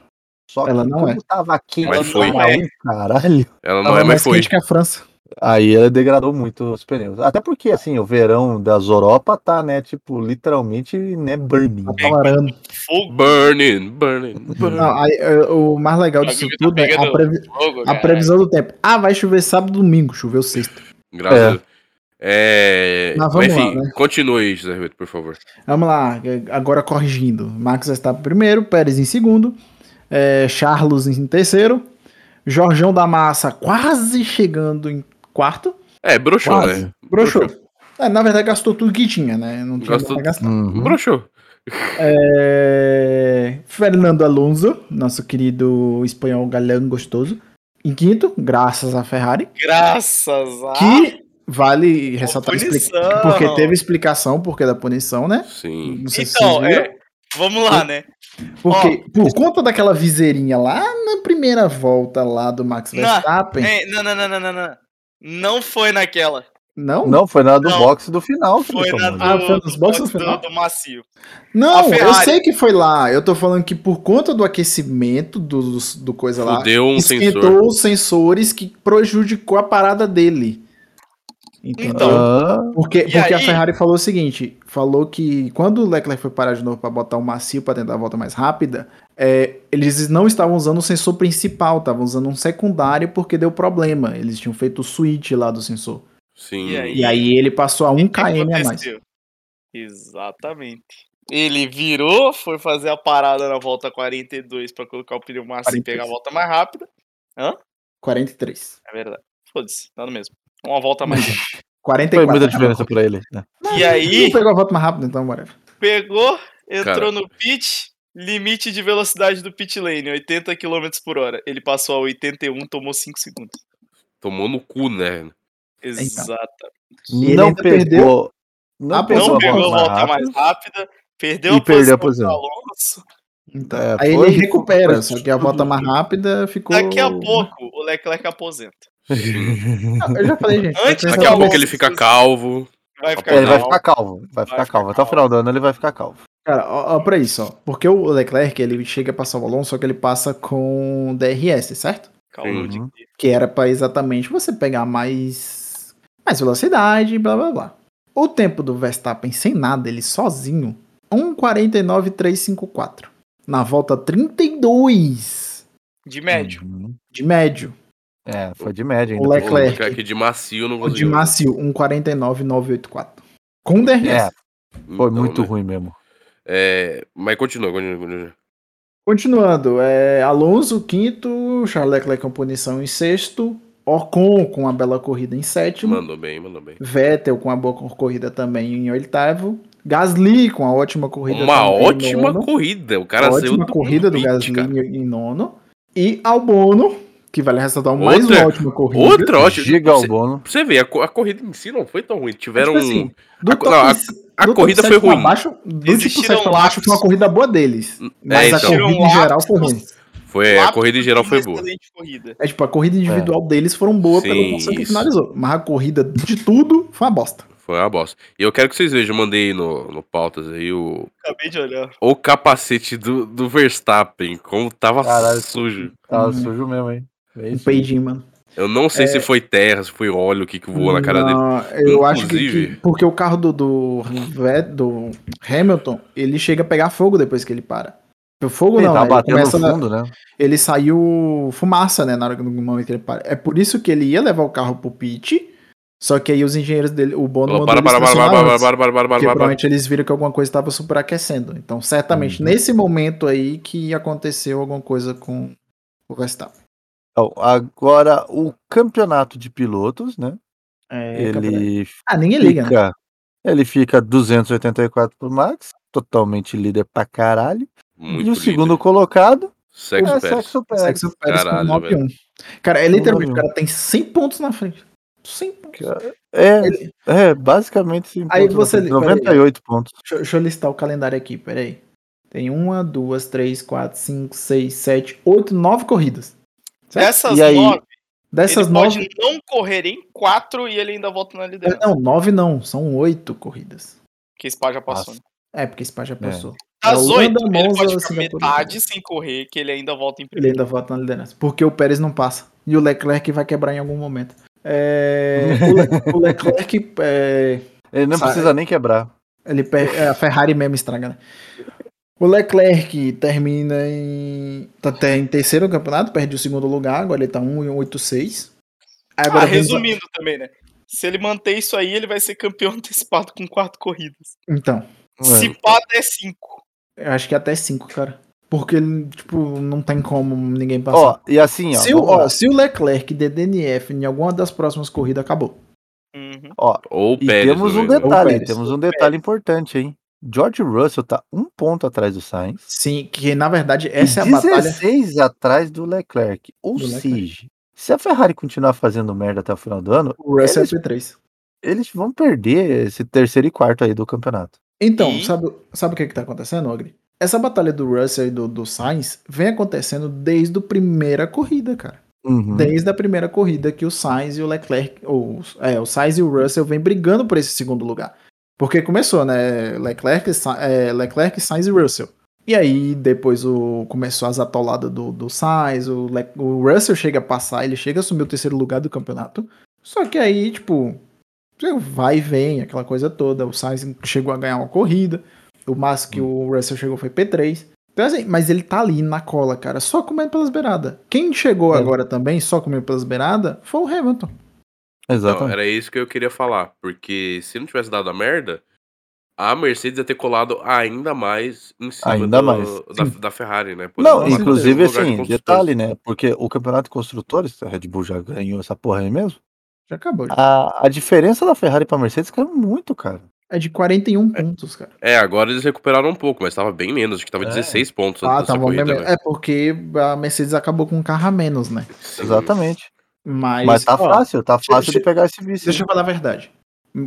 B: Só
E: Ela
B: que
E: não
B: como
E: é.
B: tava quente
D: Mas foi.
B: pra um caralho,
D: ela não
E: Tava
D: é, mas
E: mais
D: foi.
E: que a França.
B: aí ela degradou muito os pneus. Até porque, assim, o verão das Europa tá, né, tipo, literalmente, né, burning.
E: Tá parando.
C: Fogo.
D: Burning, burning, burning.
E: Não, aí, é, o mais legal disso
C: tá
E: tudo é a, previ- a previsão do tempo. Ah, vai chover sábado e domingo. Choveu sexta.
D: Graças
B: É.
D: É...
E: Mas vamos
D: Enfim,
E: lá, né?
D: continue, José Ruto, por favor.
E: Vamos lá, agora corrigindo. Max está em primeiro, Pérez em segundo, é, Charles em terceiro, Jorgão da Massa quase chegando em quarto.
D: É, broxou,
B: Quase.
D: né?
E: Broxou. É, na verdade, gastou tudo que tinha, né? Não tinha
D: Gastou-
E: pra gastar.
B: Uhum.
D: Broxou.
E: É, Fernando Alonso, nosso querido espanhol galão gostoso. Em quinto, graças à Ferrari.
C: Graças a.
E: Que vale ressaltar expli-
C: punição.
E: porque teve explicação porque da punição, né?
D: Sim.
E: Não sei se
C: Então, é. Vamos lá, né?
E: Porque por conta daquela viseirinha lá na primeira volta lá do Max
C: Não,
E: Verstappen.
C: É, não, não, não, não, não, não. Não foi naquela.
E: Não?
B: Não, foi na do
C: Não.
B: boxe do final.
C: Foi na do?
E: Ah, foi nos
C: do
E: boxes
C: box
E: no
C: do,
E: final?
C: do macio.
E: Não, eu sei que foi lá. Eu tô falando que por conta do aquecimento do, do coisa lá,
D: Fudeu um
E: esquentou
D: sensor.
E: os sensores que prejudicou a parada dele. Entendeu?
C: Então,
B: Ah,
E: Porque,
C: E
E: porque a
C: aí-
E: Ferrari falou o seguinte: falou que quando o Leclerc foi parar de novo para botar o macio para tentar a volta mais rápida, é, eles não estavam usando o sensor principal, estavam usando um secundário porque deu problema. Eles tinham feito o switch lá do sensor.
D: Sim.
C: E aí?
E: E aí ele passou a 1
C: o que
E: km a mais.
C: Exatamente. Ele virou, foi fazer a parada na volta 42 pra colocar o pneu macio e
E: 43.
C: pegar a volta mais rápida.
E: 43.
C: É verdade. Foda-se, tá no mesmo. Uma volta mais. [LAUGHS]
B: Foi
E: 44.
B: muita diferença pra ele. né?
C: e aí,
E: pegou a volta mais rápida, então, whatever.
C: pegou, entrou
D: Cara.
C: no pit, limite de velocidade do pit lane, 80 km por hora. Ele passou a 81, tomou 5 segundos.
D: Tomou no cu, né?
C: Exato.
E: E ele
B: Não
E: perdeu
B: Não
C: Não
B: a
C: pegou a
B: volta
C: volta
B: mais rápida.
C: perdeu
B: E
C: a
B: perdeu
C: posição do. Alonso.
E: Então,
B: É,
E: aí
B: foi-
E: ele recupera,
B: foi-
E: só que a volta mais rápida ficou.
C: Daqui a pouco, o Leclerc aposenta.
E: Não, eu já falei, gente.
C: Antes
E: vai
C: que
D: Daqui a pouco ele fica calvo.
C: Vai
D: É,
C: ficar
B: ele vai
C: calmo.
B: ficar calvo. Vai ficar
C: Vai
B: calvo.
C: ficar
B: Até o final do ano ele vai ficar calvo.
E: Cara, ó, ó pra isso, ó. Porque o Leclerc, ele chega a passar o Alonso, só que ele passa com DRS, certo?
C: Calmo de
B: Uhum.
E: Que era pra exatamente você pegar mais, mais velocidade, blá blá blá. O tempo do Verstappen sem nada, ele sozinho, 1,49,354. Na volta 32
C: De médio.
B: Uhum.
E: de médio.
B: É, foi de média
E: O
B: ainda.
E: Leclerc.
D: O Leclerc aqui de macio não
E: O de
D: conseguiu.
E: macio, 1,49,984. Com DRS.
B: É, foi
D: Então,
B: muito
D: né?
B: ruim mesmo.
D: É, mas continua, continua, continua.
E: Continuando, é, Alonso, quinto, Charles Leclerc com punição em sexto, Ocon com uma bela corrida em sétimo,
D: Mandou bem, mandou bem.
E: Vettel com uma boa corrida também em oitavo, Gasly com a ótima corrida
D: Uma ótima corrida. O cara saiu
E: ótima
D: do
E: corrida do Gasly
D: cara.
E: em, em nono, e Albono, que vale ressaltar mais
D: Outra-
E: uma ótima corrida.
D: Outra ótima.
B: Giga
D: Você-
B: Albono.
D: Pra você ver, a, a corrida em si não foi tão ruim. Tiveram.
E: Tipo assim, do
D: a-
E: top,
D: não, a- a
E: do
D: corrida foi ruim.
E: Baixo, do tipo
C: Existiram
E: 7 pra baixo foi uma corrida boa deles. Mas a
D: então.
E: corrida em geral foi ruim.
D: foi, a corrida em geral foi
C: uma
D: boa.
C: Excelente corrida.
E: É tipo, a corrida individual deles foram boa
D: Sim,
E: função que
D: isso.
E: finalizou. Mas a corrida de tudo foi uma bosta.
D: Foi uma bosta. E eu quero que vocês vejam, eu mandei no, no pautas aí o,
C: Acabei de olhar.
D: o capacete do, do Verstappen, como tava
B: Caralho.
D: sujo.
B: Tava
E: Hum.
B: sujo mesmo, hein? Bem
E: Um peidinho, mano.
D: Eu não sei se foi terra, se foi óleo, o que, que voou na cara dele.
E: Não, Eu acho que,
D: Inclusive-
E: que- Porque o carro do, do, do Hamilton, ele chega a pegar fogo depois que ele para. O fogo
B: Ele
E: não, ele
B: batendo
E: começa
B: no
E: na-
B: fundo, né?
E: ele saiu fumaça, né, na hora no momento que ele para. É por isso que ele ia levar o carro pro pit, só que aí os engenheiros dele, o Bono mandou
D: para, para, para, para, para, para, para, para, para.
E: provavelmente eles viram que alguma coisa estava superaquecendo. Então, certamente,
B: Uhum.
E: nesse momento aí que aconteceu alguma coisa com o Verstappen.
B: Então, agora, o campeonato de pilotos, né?
E: É,
B: ele
E: Ah, ninguém liga, né?
B: fica, ele fica 284 pro Max, totalmente líder pra caralho.
D: Muito
B: e o
D: líder.
B: segundo colocado
D: Sexo
B: é
D: Pérez.
B: Sexo Pérez.
E: Sexo Pérez com
D: Caralho,
E: 9-1. Cara, é literalmente, o
B: 9-1.
E: cara tem 100 pontos na frente. 100 pontos.
B: É,
E: Ele-
B: é, basicamente sim,
E: Aí
B: pontos
E: você-
B: frente,
E: peraí.
B: 98 pontos.
E: Deixa, deixa eu listar o calendário aqui, peraí. Tem uma, duas, três, quatro, cinco, seis, sete, oito, nove corridas. Certo?
C: Dessas
B: E aí-
C: nove,
E: Dessas
C: ele
E: nove.
C: pode não correr em quatro e ele ainda volta na liderança.
E: Não, nove não, são oito corridas.
C: Que Spa já passou. né?
E: É, porque Spa já passou.
C: Das
E: É,
C: oito, ele
E: Monza,
C: pode ficar
E: Singapura.
C: metade sem correr, que ele ainda volta em
E: Ele
C: primeiro.
E: ainda volta na liderança. Porque o Pérez não passa. E o Leclerc vai quebrar em algum momento. É, o, Le- o Leclerc. é,
B: Ele não
E: Sai.
B: precisa nem quebrar.
E: ele per- é, a Ferrari mesmo estraga, né? O Leclerc termina em. Tá até em terceiro campeonato, perde o segundo lugar, agora ele tá 1,86. Aí
C: Ah,
E: Agora vamos a-
C: resumindo também, né? Se ele manter isso aí, ele vai ser campeão [LAUGHS] antecipado com quatro corridas.
E: Então,
C: Se pá, até cinco.
E: eu acho que até 5, cara. Porque, tipo, não tem como ninguém passar.
B: Ó, e assim, ó,
E: se, o, ó, se o Leclerc der DNF em alguma das próximas corridas, acabou.
C: Uhum.
B: ó,
D: Ou
B: e
D: Pérez.
B: temos um
D: né?
B: detalhe,
E: Pérez.
B: temos um detalhe importante, hein? George Russell tá um ponto atrás do Sainz.
E: Sim, que na verdade essa é a batalha.
B: 16 atrás do Leclerc. Ou
E: Do
B: seja,
E: Leclerc.
B: se a Ferrari continuar fazendo merda até o final do ano,
E: O Russell
B: eles-
E: é P3.
B: eles vão perder esse terceiro e quarto aí do campeonato.
E: Então,
C: E-
E: sabe, sabe o que que tá acontecendo, Ogri? Essa batalha do Russell e do, do Sainz vem acontecendo desde a primeira corrida, cara.
B: Uhum.
E: Desde a primeira corrida que o Sainz e o Leclerc, ou, é, o Sainz e o Russell vem brigando por esse segundo lugar. Porque começou, né? Leclerc, é, Leclerc, Sainz e Russell. E aí depois o, começou as atoladas do, do Sainz, o, Le- o Russell chega a passar, ele chega a assumir o terceiro lugar do campeonato. Só que aí, tipo, vai e vem, aquela coisa toda. O Sainz chegou a ganhar uma corrida. O máximo que o Russell chegou foi P3. Então, assim, mas ele tá ali na cola, cara, só comendo pelas beiradas. Quem chegou
B: É.
E: agora também, só comendo pelas beiradas, foi o Hamilton.
D: Não,
B: Exatamente.
D: era isso que eu queria falar. Porque se não tivesse dado a merda, a Mercedes ia ter colado ainda mais em cima
B: Ainda
D: do-
B: mais,
D: da, da Ferrari, né?
B: Não, inclusive
D: de
B: assim,
D: construtores.
B: detalhe, né? Porque o campeonato de construtores, a Red Bull já ganhou essa porra aí mesmo.
E: Já acabou. já.
B: A, a diferença da Ferrari pra Mercedes caiu muito, cara.
E: É de 41 pontos, cara.
D: É, agora eles recuperaram um pouco, mas tava bem menos, acho que tava
B: É.
D: 16 pontos
E: Ah, bom.
D: corrida,
E: mesmo.
D: né?
E: É porque a Mercedes acabou com um carro a menos, né?
D: Sim.
B: Exatamente.
E: Mas,
B: Mas tá
E: ó,
B: fácil, tá
E: deixa-
B: fácil de pegar esse vice.
E: Deixa eu falar a verdade.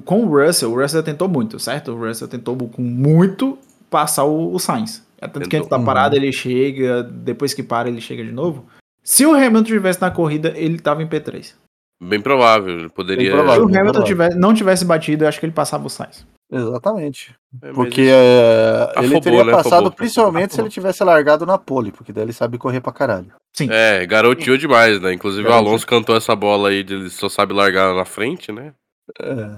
E: Com o Russell, o Russell tentou muito, certo? O Russell tentou com muito passar o, o Sainz. É tanto que antes da parada ele chega, depois que para ele chega de novo. Se o Hamilton tivesse na corrida, ele tava em P3.
D: Bem provável, ele poderia...
B: Bem provável.
E: Se o Hamilton tivesse, não tivesse batido, eu acho que ele passava o Sainz.
B: Exatamente.
D: É,
B: Porque
D: isso-
B: é, ele
D: Afobou,
B: teria
D: né?
B: passado
D: Afobou.
B: principalmente se ele tivesse largado na pole, porque daí ele sabe correr pra caralho.
E: Sim.
D: É, garoteou demais, né? Inclusive o. Alonso cantou essa bola aí de ele só sabe largar na frente, né?
B: É.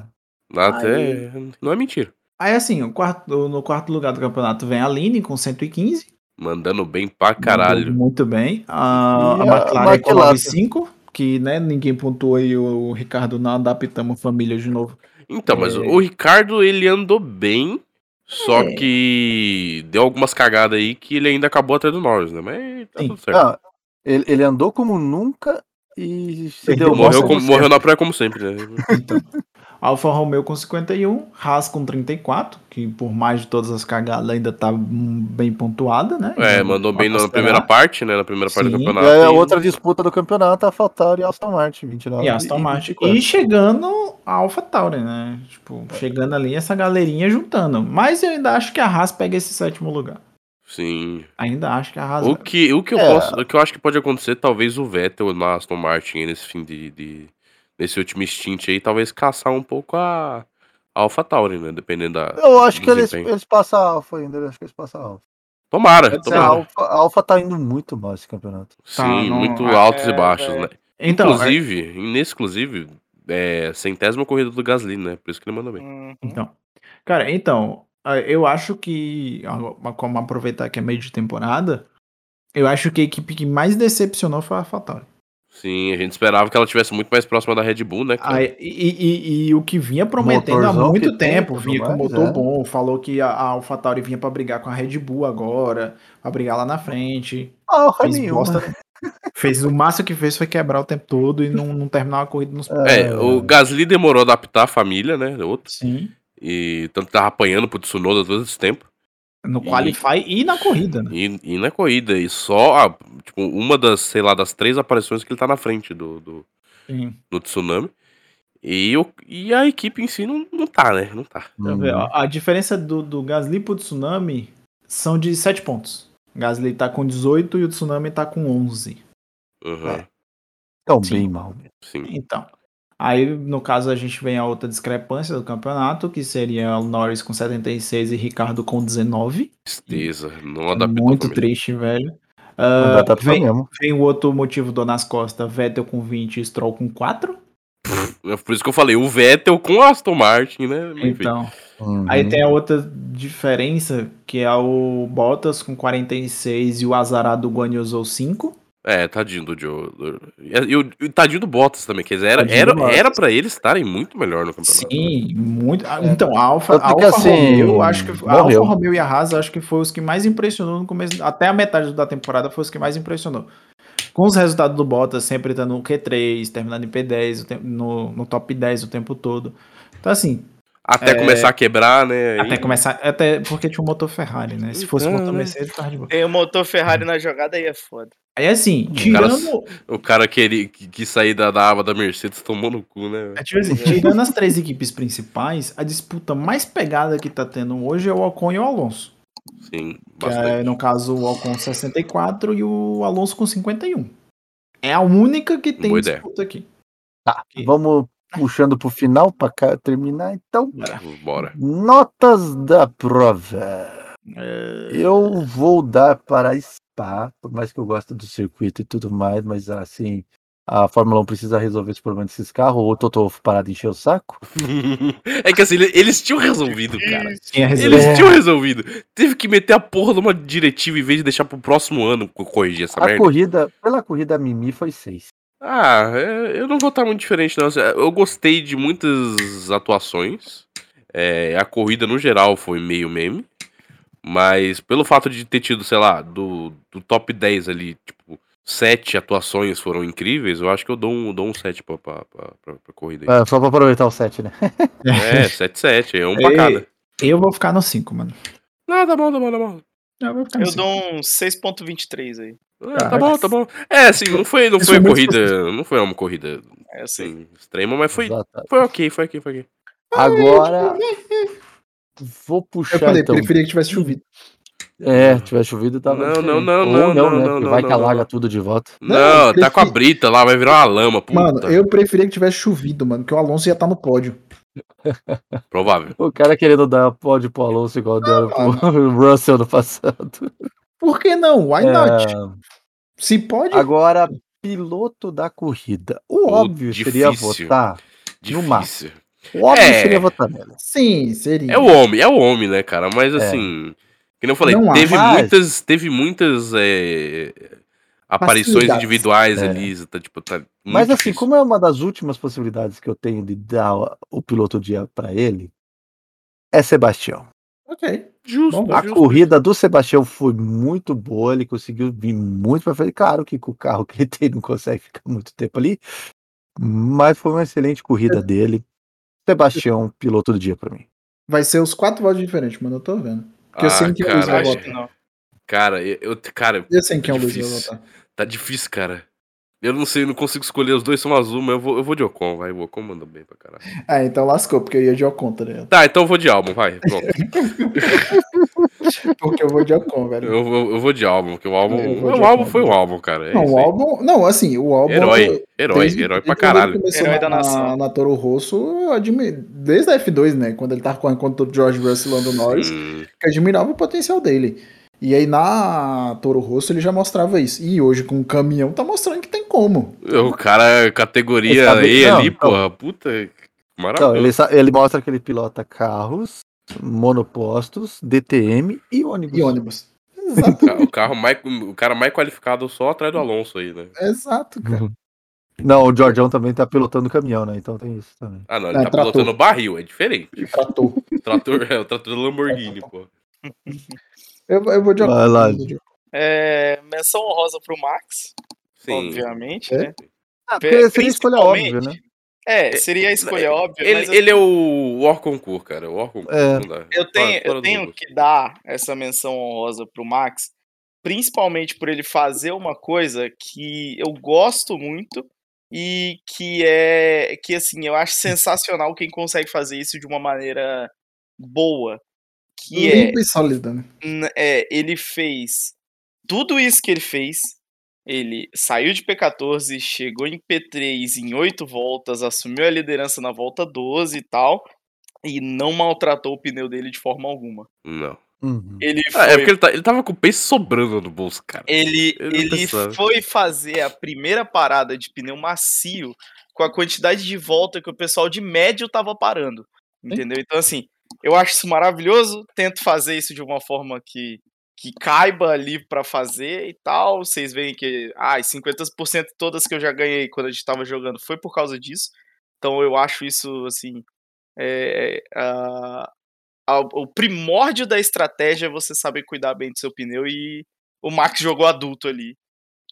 D: Até. Não é mentira.
E: Aí assim, o quarto- no quarto lugar do campeonato vem a Aline com 115.
D: Mandando bem pra caralho.
E: Mandou Muito bem. A, a
B: a
E: McLaren com
B: McLaren.
E: 95, que né, ninguém pontuou aí o Ricardo não adaptamos família de novo.
D: Então, mas
E: É.
D: o Ricardo, ele andou bem, só
E: É.
D: que deu algumas cagadas aí que ele ainda acabou atrás do Norris, né? Mas tá
E: Sim.
D: tudo certo.
B: Ah, ele, ele andou como nunca e se deu
D: morreu, como- morreu na praia como sempre, né? [LAUGHS]
E: Então, Alfa Romeo com 51, Haas com 34, que por mais de todas as cagadas ainda tá bem pontuada, né?
D: É,
E: Então,
D: mandou bem na primeira parte, né? Na primeira parte do
E: Sim.
B: E
D: campeonato.
B: é
D: e-
B: outra disputa do campeonato, a AlphaTauri e Aston Martin, 29
E: E Aston Martin.
B: 24.
E: E chegando a Alpha Tauri, né? Tipo, chegando ali essa galerinha juntando. Mas eu ainda acho que a Haas pega esse sétimo lugar.
D: Sim.
E: Ainda acho que a Haas.
D: O que, o que eu
B: É.
D: posso. O que eu acho que pode acontecer, talvez o Vettel na Aston Martin aí nesse fim de. de- nesse último stint aí, talvez caçar um pouco a, a AlphaTauri, né? Dependendo da.
B: Eu acho que eles, eles passam a Alfa ainda, eu acho que eles passam a Alfa.
D: Tomara,
E: ser
B: A
D: tomara.
B: Alfa, a Alfa tá indo muito mal esse campeonato.
D: Sim,
E: Tá, não-
D: muito
C: é,
D: altos e baixos,
C: é.
D: né?
E: Então,
D: Inclusive, nesse exclusive, é centésima corrida do Gasly, né? Por isso que ele mandou bem.
C: Uhum.
E: Então, cara, então, eu acho que, como aproveitar que é meio de temporada, eu acho que a equipe que mais decepcionou foi a AlphaTauri.
D: Sim, a gente esperava que ela tivesse muito mais próxima da Red Bull, né? cara?
E: Aí, e, e- e o que vinha prometendo há
B: Motorzão
E: muito
B: que tem,
E: tempo, vinha com motor
B: é.
E: bom, falou que a, a AlphaTauri vinha pra brigar com a Red Bull agora, pra brigar lá na frente.
B: Alfa
E: Fez
B: nenhuma.
E: bosta. Fez o máximo que fez foi quebrar o tempo todo e não, não terminar a corrida nos
D: É, o Gasly demorou a adaptar a família, né? Outro.
E: Sim.
D: E tanto que tava apanhando pro Tsunoda todo esse tempo.
E: No Qualify e na corrida, né?
D: E, e na corrida. E só, ah, tipo, uma das, sei lá, das três aparições que ele tá na frente do, do, do Tsunami. E, o, e a equipe em si não, não tá, né? Não tá.
E: Eu ver, ó, A diferença do, do Gasly pro Tsunami são de 7 pontos. O Gasly tá com 18 e o Tsunami tá com 11.
D: Uhum,
B: É. Tão
E: Sim.
B: bem mal.
D: Sim.
E: Então. Aí, no caso, a gente vem a outra discrepância do campeonato, que seria o Norris com 76 e Ricardo com 19.
D: Tristeza. Não
E: É
D: adaptou
E: muito triste, velho.
B: Não
E: Ah, vem,
B: mesmo.
E: vem o outro motivo do Nas Costa, Vettel com 20 e Stroll com 4.
D: É Por isso que eu falei, o Vettel com Aston Martin, né?
E: Então,
B: Uhum.
E: aí tem a outra diferença, que é o Bottas com 46 e o azarado Guan Yu Zhou 5.
D: É, tadinho do Joe. do- E o, e tadinho do Bottas também, quer dizer, era,
E: Tadinho
D: era, era pra eles estarem muito melhor no campeonato.
E: Sim, muito. ah, Então, a Alfa,
B: Tanto
E: a Alfa
B: assim,
E: Romeo, acho que a. Alfa Romeo e a Haas, acho que foi os que mais impressionou no começo, até a metade da temporada foi os que mais impressionou. Com os resultados do Bottas sempre estando no Q3, terminando em P10, o tempo- no, no top 10 o tempo todo. Então, assim,
D: Até
E: É,
D: começar a quebrar, né?
E: até
D: aí-
E: começar. Até porque tinha um motor Ferrari, né? Se fosse
D: Então,
E: motor
D: né?
E: Mercedes, tava de boa.
C: Tem o motor Ferrari na jogada aí é foda.
E: Aí, assim,
D: cara-
E: tirando.
D: O cara queria que, que sair da, da aba da Mercedes tomou no cu, né?
E: É, tipo assim, tirando as três equipes principais, a disputa mais pegada que tá tendo hoje é o Ocon e o Alonso.
D: Sim,
E: Que é,
D: bastante.
E: no caso, o Ocon 64 e o Alonso com 51. É a única que tem
D: Boa ideia.
E: disputa aqui.
B: Tá,
E: Que-
B: vamos puxando pro final pra cá- terminar, então.
D: Bora.
B: Notas da prova.
E: É,
B: Eu vou dar para a Spa, por mais que eu goste do circuito e tudo mais, mas assim, a Fórmula 1 precisa resolver esse problema desses carros, ou o Toto parar de encher o saco. [LAUGHS]
D: é que assim, ele- eles tinham resolvido, cara.
E: tinha reserva.
D: Eles tinham resolvido. Teve que meter a porra de uma diretiva em vez de deixar pro próximo ano co- corrigir essa
B: A
D: merda.
B: corrida, pela corrida a Mimi foi 6.
D: Ah, é, eu não vou estar muito diferente, não. Eu gostei de muitas atuações. É, a corrida no geral foi meio meme. Mas pelo fato de ter tido, sei lá, do, do top 10 ali, tipo, sete atuações foram incríveis, eu acho que eu dou um, dou um 7 pra, pra, pra, pra, pra corrida. aí.
B: É, só pra aproveitar o set, né?
D: É, 7-7, é um pra
E: Ei.
D: cada.
E: Eu vou ficar no 5, mano.
D: Não, tá bom, tá bom, tá bom.
E: Eu vou ficar no
C: Eu
E: 5.
C: dou um 6.23 aí.
D: Ah, tá bom, tá bom. É, assim, não foi, não foi corrida. Não foi uma corrida
C: É assim.
D: assim, extrema, mas foi, foi ok, foi ok, foi ok.
B: Agora. [LAUGHS] Vou
E: Eu
B: puxar
E: falei,
B: então.
E: preferia que tivesse chovido.
B: É, tivesse chovido, tava.
D: Não,
B: diferente.
D: não, não,
B: Ou
D: não, não,
B: né?
D: não, não,
B: Vai
D: não,
B: que alaga
D: não.
B: tudo de volta.
D: Não,
E: Não,
D: tá com a brita lá, vai virar uma lama, puta.
E: Mano, eu preferia que tivesse chovido, mano, que o Alonso ia estar no pódio.
D: Provável.
B: O cara querendo dar pódio pro Alonso igual deram pro [LAUGHS] Russell no passado.
E: Por que não? Why not?
B: É,
E: Se pode.
B: agora, piloto da corrida. O óbvio seria
D: difícil.
B: votar. No Max.
D: Difícil.
B: O óbvio
D: É.
B: seria votar nele.
E: Sim, seria.
D: É o homem, é o homem, né, cara? Mas
B: É.
D: assim. Que nem eu falei,
E: Não
D: teve
B: mais.
D: muitas. Teve muitas. é, aparições individuais
B: É.
D: ali. Tá, tipo, tá muito
B: Mas assim,
D: difícil.
B: como é uma das últimas possibilidades que eu tenho de dar o- o piloto dia pra ele, é Sebastião.
E: Ok.
D: Justo,
E: Bom,
B: A
D: justo.
B: corrida do Sebastião foi muito boa, ele conseguiu vir muito pra frente. Claro que com o carro que ele tem não consegue ficar muito tempo ali, mas foi uma excelente corrida dele. Sebastião, piloto do dia pra mim.
E: Vai ser os quatro votos diferentes, mano. Eu tô vendo. Porque eu
D: Ah,
E: sei que o Luiz vai
D: cara, eu, eu- cara,
E: Eu sei quem é o Luiz
D: tá difícil, cara. Eu não sei, eu não consigo escolher os dois são azul, mas eu vou, eu vou de Ocon, vai. O Ocon manda bem pra caralho.
E: Ah, então lascou, porque eu ia de Ocon, tá ligado?
D: Tá, então eu vou de álbum, vai. Pronto. [LAUGHS]
E: Porque eu vou de Ocon, velho.
D: Eu, vou- eu vou de álbum, porque o álbum.
E: Eu
D: O álbum foi o álbum, cara. É
E: Não, o álbum. Não, assim, o álbum.
D: Herói, herói,
E: desde-
D: herói pra caralho.
C: Herói
E: na,
C: da nação.
E: na, na Toro Rosso, eu admi- desde a F2, né? Quando ele tava correndo contra o George Russell e Lando Norris,
D: Hum,
E: que admirava o potencial dele. E aí na Toro Rosso ele já mostrava isso. E hoje com o caminhão tá mostrando que tem como.
D: o cara, categoria
B: Ele sabe-
D: E
B: não,
D: ali,
B: então.
D: porra, puta.
B: Então,
D: Maravilhoso.
B: ele, sa- ele mostra que ele pilota carros, monopostos, DTM e ônibus.
E: E ônibus. Exato,
D: O, carro mais, o cara mais qualificado só atrás do Alonso aí, né?
E: exato, cara.
B: Não, o Georgião também tá pilotando caminhão, né? Então tem isso também.
D: Ah, não, ele
E: É,
D: tá
E: trator.
D: pilotando barril, é diferente.
E: Trator.
D: O trator, é o trator da Lamborghini, pô. [LAUGHS]
E: Eu, eu vou de.
B: Vai lá,
E: eu.
C: É, menção honrosa pro Max,
D: Sim.
C: obviamente,
E: É.
C: né?
B: Ah, porque seria escolha óbvia, né?
C: É, seria a escolha óbvia,
D: Ele,
C: mas
D: ele é o Orconcourt, cara. O Orconcourt,
B: É.
D: não dá.
C: eu tenho, eu tenho que dar essa menção honrosa pro Max, principalmente por ele fazer uma coisa que eu gosto muito e que é que assim, eu acho sensacional quem consegue fazer isso de uma maneira boa, que é
E: e sólida, né?
C: É, ele fez tudo isso que ele fez. Ele saiu de P14, chegou em P3 em 8 voltas, assumiu a liderança na volta 12 e tal, e não maltratou o pneu dele de forma alguma.
D: Não.
B: Uhum.
C: Ele
D: Ah,
C: foi,
D: é porque ele, tá- ele tava com o peso sobrando no bolso, cara.
C: ele,
D: ele
C: foi fazer a primeira parada de pneu macio com a quantidade de volta que o pessoal de médio tava parando. Entendeu? Então, assim, eu acho isso maravilhoso. Tento fazer isso de uma forma que, que caiba ali pra fazer e tal. Vocês veem que, ah, as 50% todas que eu já ganhei quando a gente tava jogando foi por causa disso. Então, eu acho isso, assim, é, a- a- o primórdio da estratégia é você saber cuidar bem do seu pneu e o Max jogou adulto ali.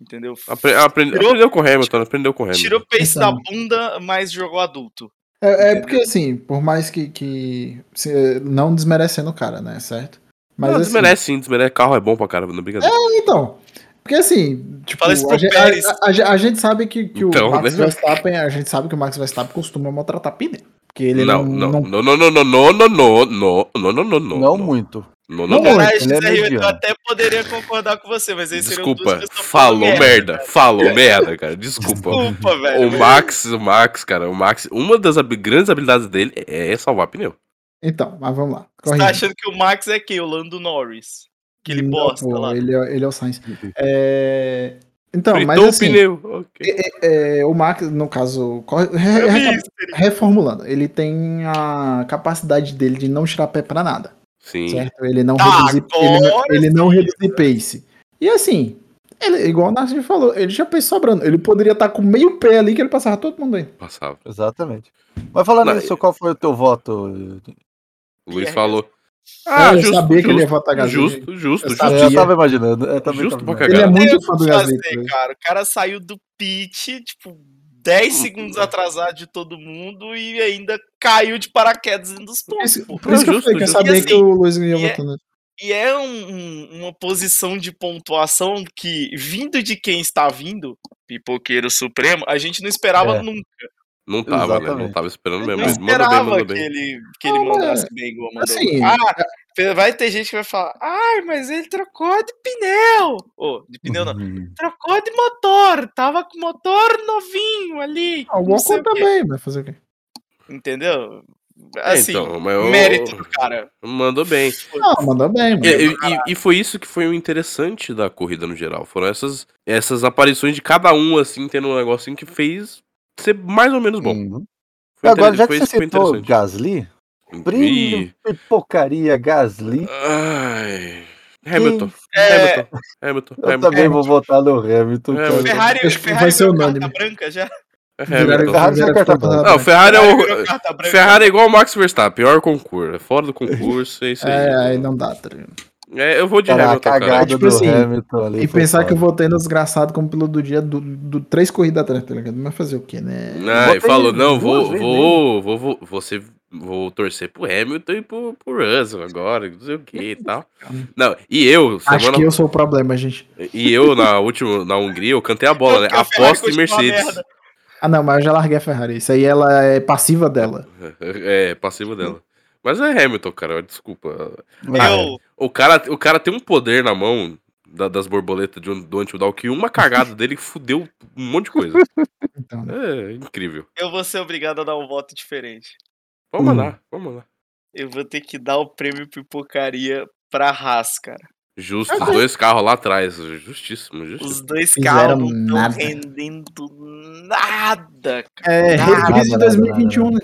C: Entendeu?
D: Apre- aprende-
C: Tirou-
D: aprendeu com o Hamilton, aprendeu com o Hamilton.
C: Tirou o pace da bunda, mas jogou adulto.
E: É, é porque assim, por mais que, que se- não desmerecendo o cara, né? Certo? Mas
D: não,
E: assim,
D: desmerece sim, desmerece. Carro é bom pra caramba, não é brincadeira.
E: Então, porque assim, tipo,
C: Fala isso
E: a,
C: pro
E: gente,
C: Pérez.
E: a- a- a gente sabe que, que
D: Então,
E: o Max
D: né?
E: Verstappen, a gente sabe que o Max Verstappen costuma maltratar pneu. Porque ele
D: não,
E: não,
D: não,
E: não,
D: não, não, não, não, não, não, não, não, não, não, não,
B: Não muito.
D: Não,
E: Não
D: não, não.
E: muito.
B: É
C: Zé Rio, eu até poderia concordar com você, mas duas
D: Desculpa, falou
C: falando
D: merda, falou merda, cara, desculpa.
C: Desculpa, velho.
D: O Max, o Max, cara, o Max, uma das hab- grandes habilidades dele é salvar pneu.
E: Então, mas vamos lá.
C: Você tá achando que o Max é quem? O Lando Norris. Que ele bosta
E: pô,
C: lá.
E: Ele, é- ele é o Sainz. É, Então,
D: Fritou
E: mas
D: o
E: assim,
D: pneu. ok.
E: é, o Max, no caso, corre- re- re- reformulando, ele tem a capacidade dele de não tirar pé pra nada.
D: Sim.
E: certo? Ele não
C: Tá,
E: reduz, ele, ele não reduz pace. E assim, ele, igual o Narciso falou, ele já fez sobrando. Ele poderia estar com meio pé ali que ele passava todo mundo aí.
D: Passava.
B: Exatamente. Mas falando nisso, qual foi o teu voto?
D: O Luiz falou.
E: Ah, eu sabia que ele ia votar Gasly.
D: Justo, justo,
E: Eu
D: justo.
E: sabia.
B: Eu tava imaginando. Eu
D: Justo
B: tava
D: pra
B: imaginando.
E: Ele é muito fã
C: o
E: do Gasly.
C: fazer, cara. O cara saiu do pit, tipo, 10 [LAUGHS] segundos atrasado de todo mundo e ainda caiu de paraquedas dentro dos
E: Por
C: pontos. pô.
E: por isso que eu
D: Justo,
E: falei que eu sabia
C: assim,
E: que o Luiz ia
C: e é-
E: votar nele.
C: E é um- um- uma posição de pontuação que, vindo de quem está vindo, Pipoqueiro Supremo, a gente não esperava
B: É.
C: nunca.
D: Não tava, né? Não tava esperando
C: Não
D: mesmo. Mas manda bem,
C: esperava
D: manda
C: que
D: bem.
C: ele, que ele
E: Não, mas,
C: mandasse bem igual mandou.
E: assim,
C: ah, vai ter gente que vai falar, ai, mas ele trocou de pneu. Ô, de pneu não.
B: Uhum.
C: Trocou de motor, tava com motor novinho ali.
E: Ah, o
C: não
E: Ocon também, vai fazer o quê?
C: Entendeu?
D: É,
C: Assim,
D: então, mas eu-
C: mérito do cara.
D: Mandou bem.
E: Não, mandou bem, mano.
D: E, e- e- e foi isso que foi o interessante da corrida no geral. Foram essas, essas aparições de cada um, assim, tendo um negocinho que fez ser mais ou menos bom.
B: Uhum.
D: Foi
B: Agora, já
D: foi
B: que você
D: foi
B: citou
D: interessante.
B: Gasly, brilho,
D: Ih,
B: pipocaria Gasly,
D: Ai. Hamilton.
C: É,
D: Hamilton. Hamilton.
B: eu
D: Hamilton.
B: também vou votar no Hamilton.
D: É.
C: Ferrari,
E: Acho que
C: Ferrari
E: vai ser unânime.
C: branca já.
D: É.
B: Ferrari.
D: Não, Ferrari é o.
C: branca.
D: Ferrari é igual o Max Verstappen, pior concurso. É fora do concurso, é isso aí.
E: É, aí não dá, tá?
D: É, eu vou de Hamilton, cara.
B: cagada
E: Tipo assim,
B: Hamilton ali.
E: E pensar que eu votei no desgraçado como piloto do dia do, do três corridas atrás, tá ligado? Mas fazer o quê, né?
D: Ah,
B: Botei
D: e falou, não, vou,
B: vezes,
D: vou, vou, vou, vou, ser- vou torcer pro Hamilton e pro, pro Russell agora, não sei o que e tal. Não, e eu,
E: Acho
D: semana,
E: que eu sou o problema, gente.
D: e eu na última, na Hungria, eu cantei a bola, né?
C: Porque a Ferrari
D: Aposta em Mercedes.
E: Ah, não, mas eu já larguei a Ferrari. Isso aí ela é passiva dela. [LAUGHS]
D: É, passivo dela. Mas é Hamilton, cara, desculpa.
B: Ah,
C: Eu,
D: O cara, o cara tem um poder na mão da- das borboletas de, um- do Antildal que uma cagada dele fudeu um monte de coisa. [LAUGHS]
E: Então,
D: É incrível.
C: eu vou ser obrigado a dar um voto diferente.
D: Vamos
B: Hum.
D: lá, vamos lá.
C: Eu vou ter que dar o prêmio pipocaria pra Haas, cara.
D: Justo, dois carros lá atrás. Justíssimo, justíssimo.
C: Os dois
E: Fizeram
C: carros não estão
E: nada.
C: rendendo nada, cara.
E: é reprise de
B: nada,
E: 2021, né?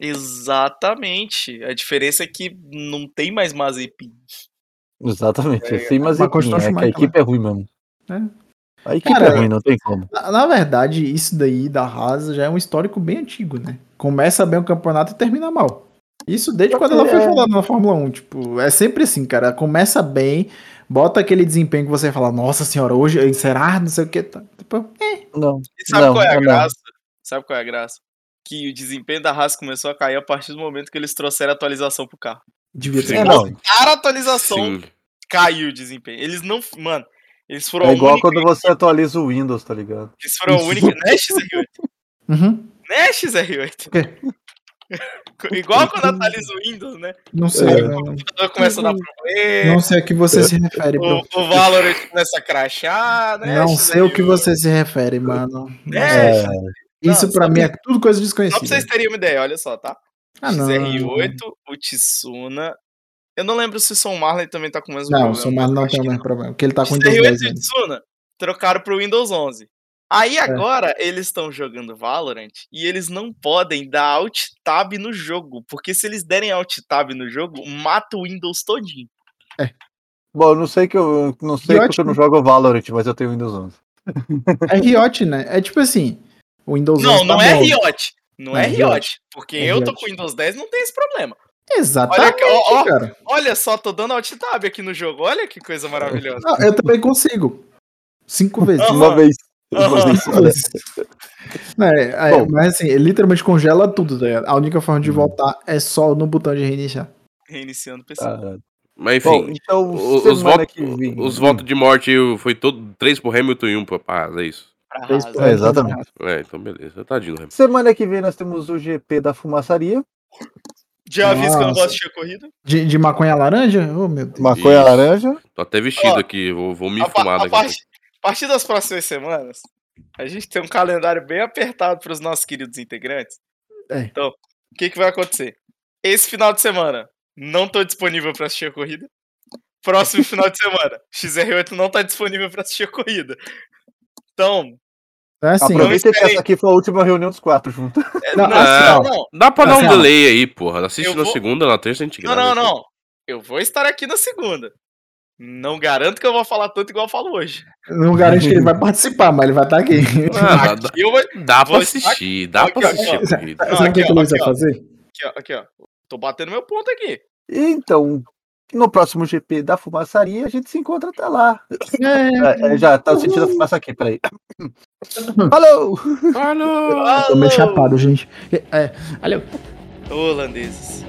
C: Exatamente. A diferença é que não tem mais Mazepin.
B: Exatamente, é sem
E: mas
B: Mazepin, é que a equipe é ruim mesmo.
E: É.
B: A equipe
E: Cara,
B: é ruim, não tem como.
E: Na, na verdade, isso daí da Haas já é um histórico bem antigo, né? Começa bem o campeonato e termina mal. Isso desde quando ela foi
B: É.
E: falando na Fórmula 1. Tipo, é sempre assim, cara. Começa bem, bota aquele desempenho que você fala, nossa senhora, hoje será? Não sei o que. Tá. Tipo,
B: Não.
C: E sabe
B: Não,
C: qual é a
B: não.
C: graça? Sabe qual é a graça? Que o desempenho da Haas começou a cair a partir do momento que eles trouxeram a atualização pro carro.
E: devia ter.
B: É, não.
C: Cara, a atualização
D: Sim.
C: caiu o desempenho. Eles não. Mano, eles foram
B: É igual
C: única.
B: quando você atualiza o Windows, tá ligado?
C: Eles foram a única. Né, XR8?
E: Uhum.
C: Né, XR8?
E: O? [LAUGHS]
C: Igual quando atualiza o Windows, né?
E: Não sei.
B: É.
E: não,
C: O computador começa a dar problema.
E: não sei a que você se refere.
C: O, o Valorant começa a crachar, né?
E: Não
C: XR8?
E: sei o que você se refere, mano.
C: É,
B: É,
E: Isso
C: Não,
E: pra mim é tudo coisa
C: Só pra
E: desconhecida.
C: vocês terem uma ideia, olha só, tá?
E: Ah, não.
C: XR8, o Tsuna. Eu não lembro se o Son Marley também tá com o mesmo
E: Não, o
C: problema.
E: Somar não tem o mesmo problema. Porque ele tá com Windows
C: XR8
E: 10
C: e o. Tsuna trocaram pro Windows 11. Aí
E: É.
C: agora eles estão jogando Valorant e eles não podem dar Alt Tab no jogo, porque se eles derem Alt Tab no jogo, mata o Windows todinho.
B: Bom, eu não sei que eu não sei
E: Riot,
B: porque eu não jogo Valorant, mas eu tenho Windows 11.
E: É Riot, né? É tipo assim, o Windows
C: Não,
E: 11 tá
C: não é
E: bom.
C: Riot. Não é
E: É Riot.
C: Riot, porque
E: É
C: eu tô
E: Riot.
C: com Windows 10 não tem esse problema.
E: Exatamente,
C: Olha ó, ó.
E: cara.
C: Olha só, tô dando Alt Tab aqui no jogo. Olha que coisa maravilhosa.
E: Não, eu também consigo. Cinco [LAUGHS] vezes.
C: Aham.
B: Uma vez.
E: Não, é, é,
B: Bom.
E: mas assim, ele literalmente congela tudo, tá ligado? A única forma de
B: Hum.
E: voltar é só no botão de reiniciar.
C: Reiniciando o PC.
B: Ah,
D: Mas
B: Bom,
D: enfim,
B: então,
D: o- os,
B: que vem.
D: os votos de morte foi todo três pro Hamilton e um pro Paz, é isso.
B: É, exatamente.
D: É, então beleza. Tadinho Hamilton.
B: Semana que vem nós temos o GP da fumaçaria.
C: Já aviso que eu não gosto de corrida.
E: De, de maconha laranja? Oh, meu Deus.
B: Maconha
D: Isso.
B: laranja.
D: Tô até vestido
C: Ó,
D: aqui, vou, vou me
C: A,
D: fumar
C: a
D: daqui.
C: partir, a partir das próximas semanas, a gente tem um calendário bem apertado para os nossos queridos integrantes.
E: É.
C: Então, o que, que vai acontecer? Esse final de semana, não tô disponível para assistir a corrida. Próximo final de semana, [LAUGHS] XR8 não tá disponível para assistir a corrida. Então,
E: É assim,
B: Aproveita que
C: esperei.
B: essa aqui foi a última reunião dos quatro juntos.
C: é,
E: Não,
C: não,
D: assim,
C: não, não,
D: Dá pra dar
E: Assim,
D: um
E: ó.
D: delay aí, porra. Assiste
C: Eu
D: na
C: vou-
D: segunda, na terça a gente
C: não,
D: grava.
C: não, não. Eu vou estar aqui na segunda. Não garanto que eu vou falar tanto igual eu falo hoje.
E: Não garanto que ele vai [LAUGHS] participar, mas ele vai tá estar
D: ah,
C: aqui. Dá, eu vou,
D: dá pra assistir, dá
C: aqui,
D: pra assistir.
C: Aqui,
E: Sabe o que o Luiz vai fazer?
C: Aqui, aqui, ó. Tô batendo meu ponto aqui.
B: Então, no próximo GP da fumaçaria, a gente se encontra até lá.
E: É.
B: É, é já tá sentindo a uhum. fumaça aqui, peraí. Falou?
D: Falou?
E: Tô meio chapado, gente. É. é. Valeu!
C: Holandeses.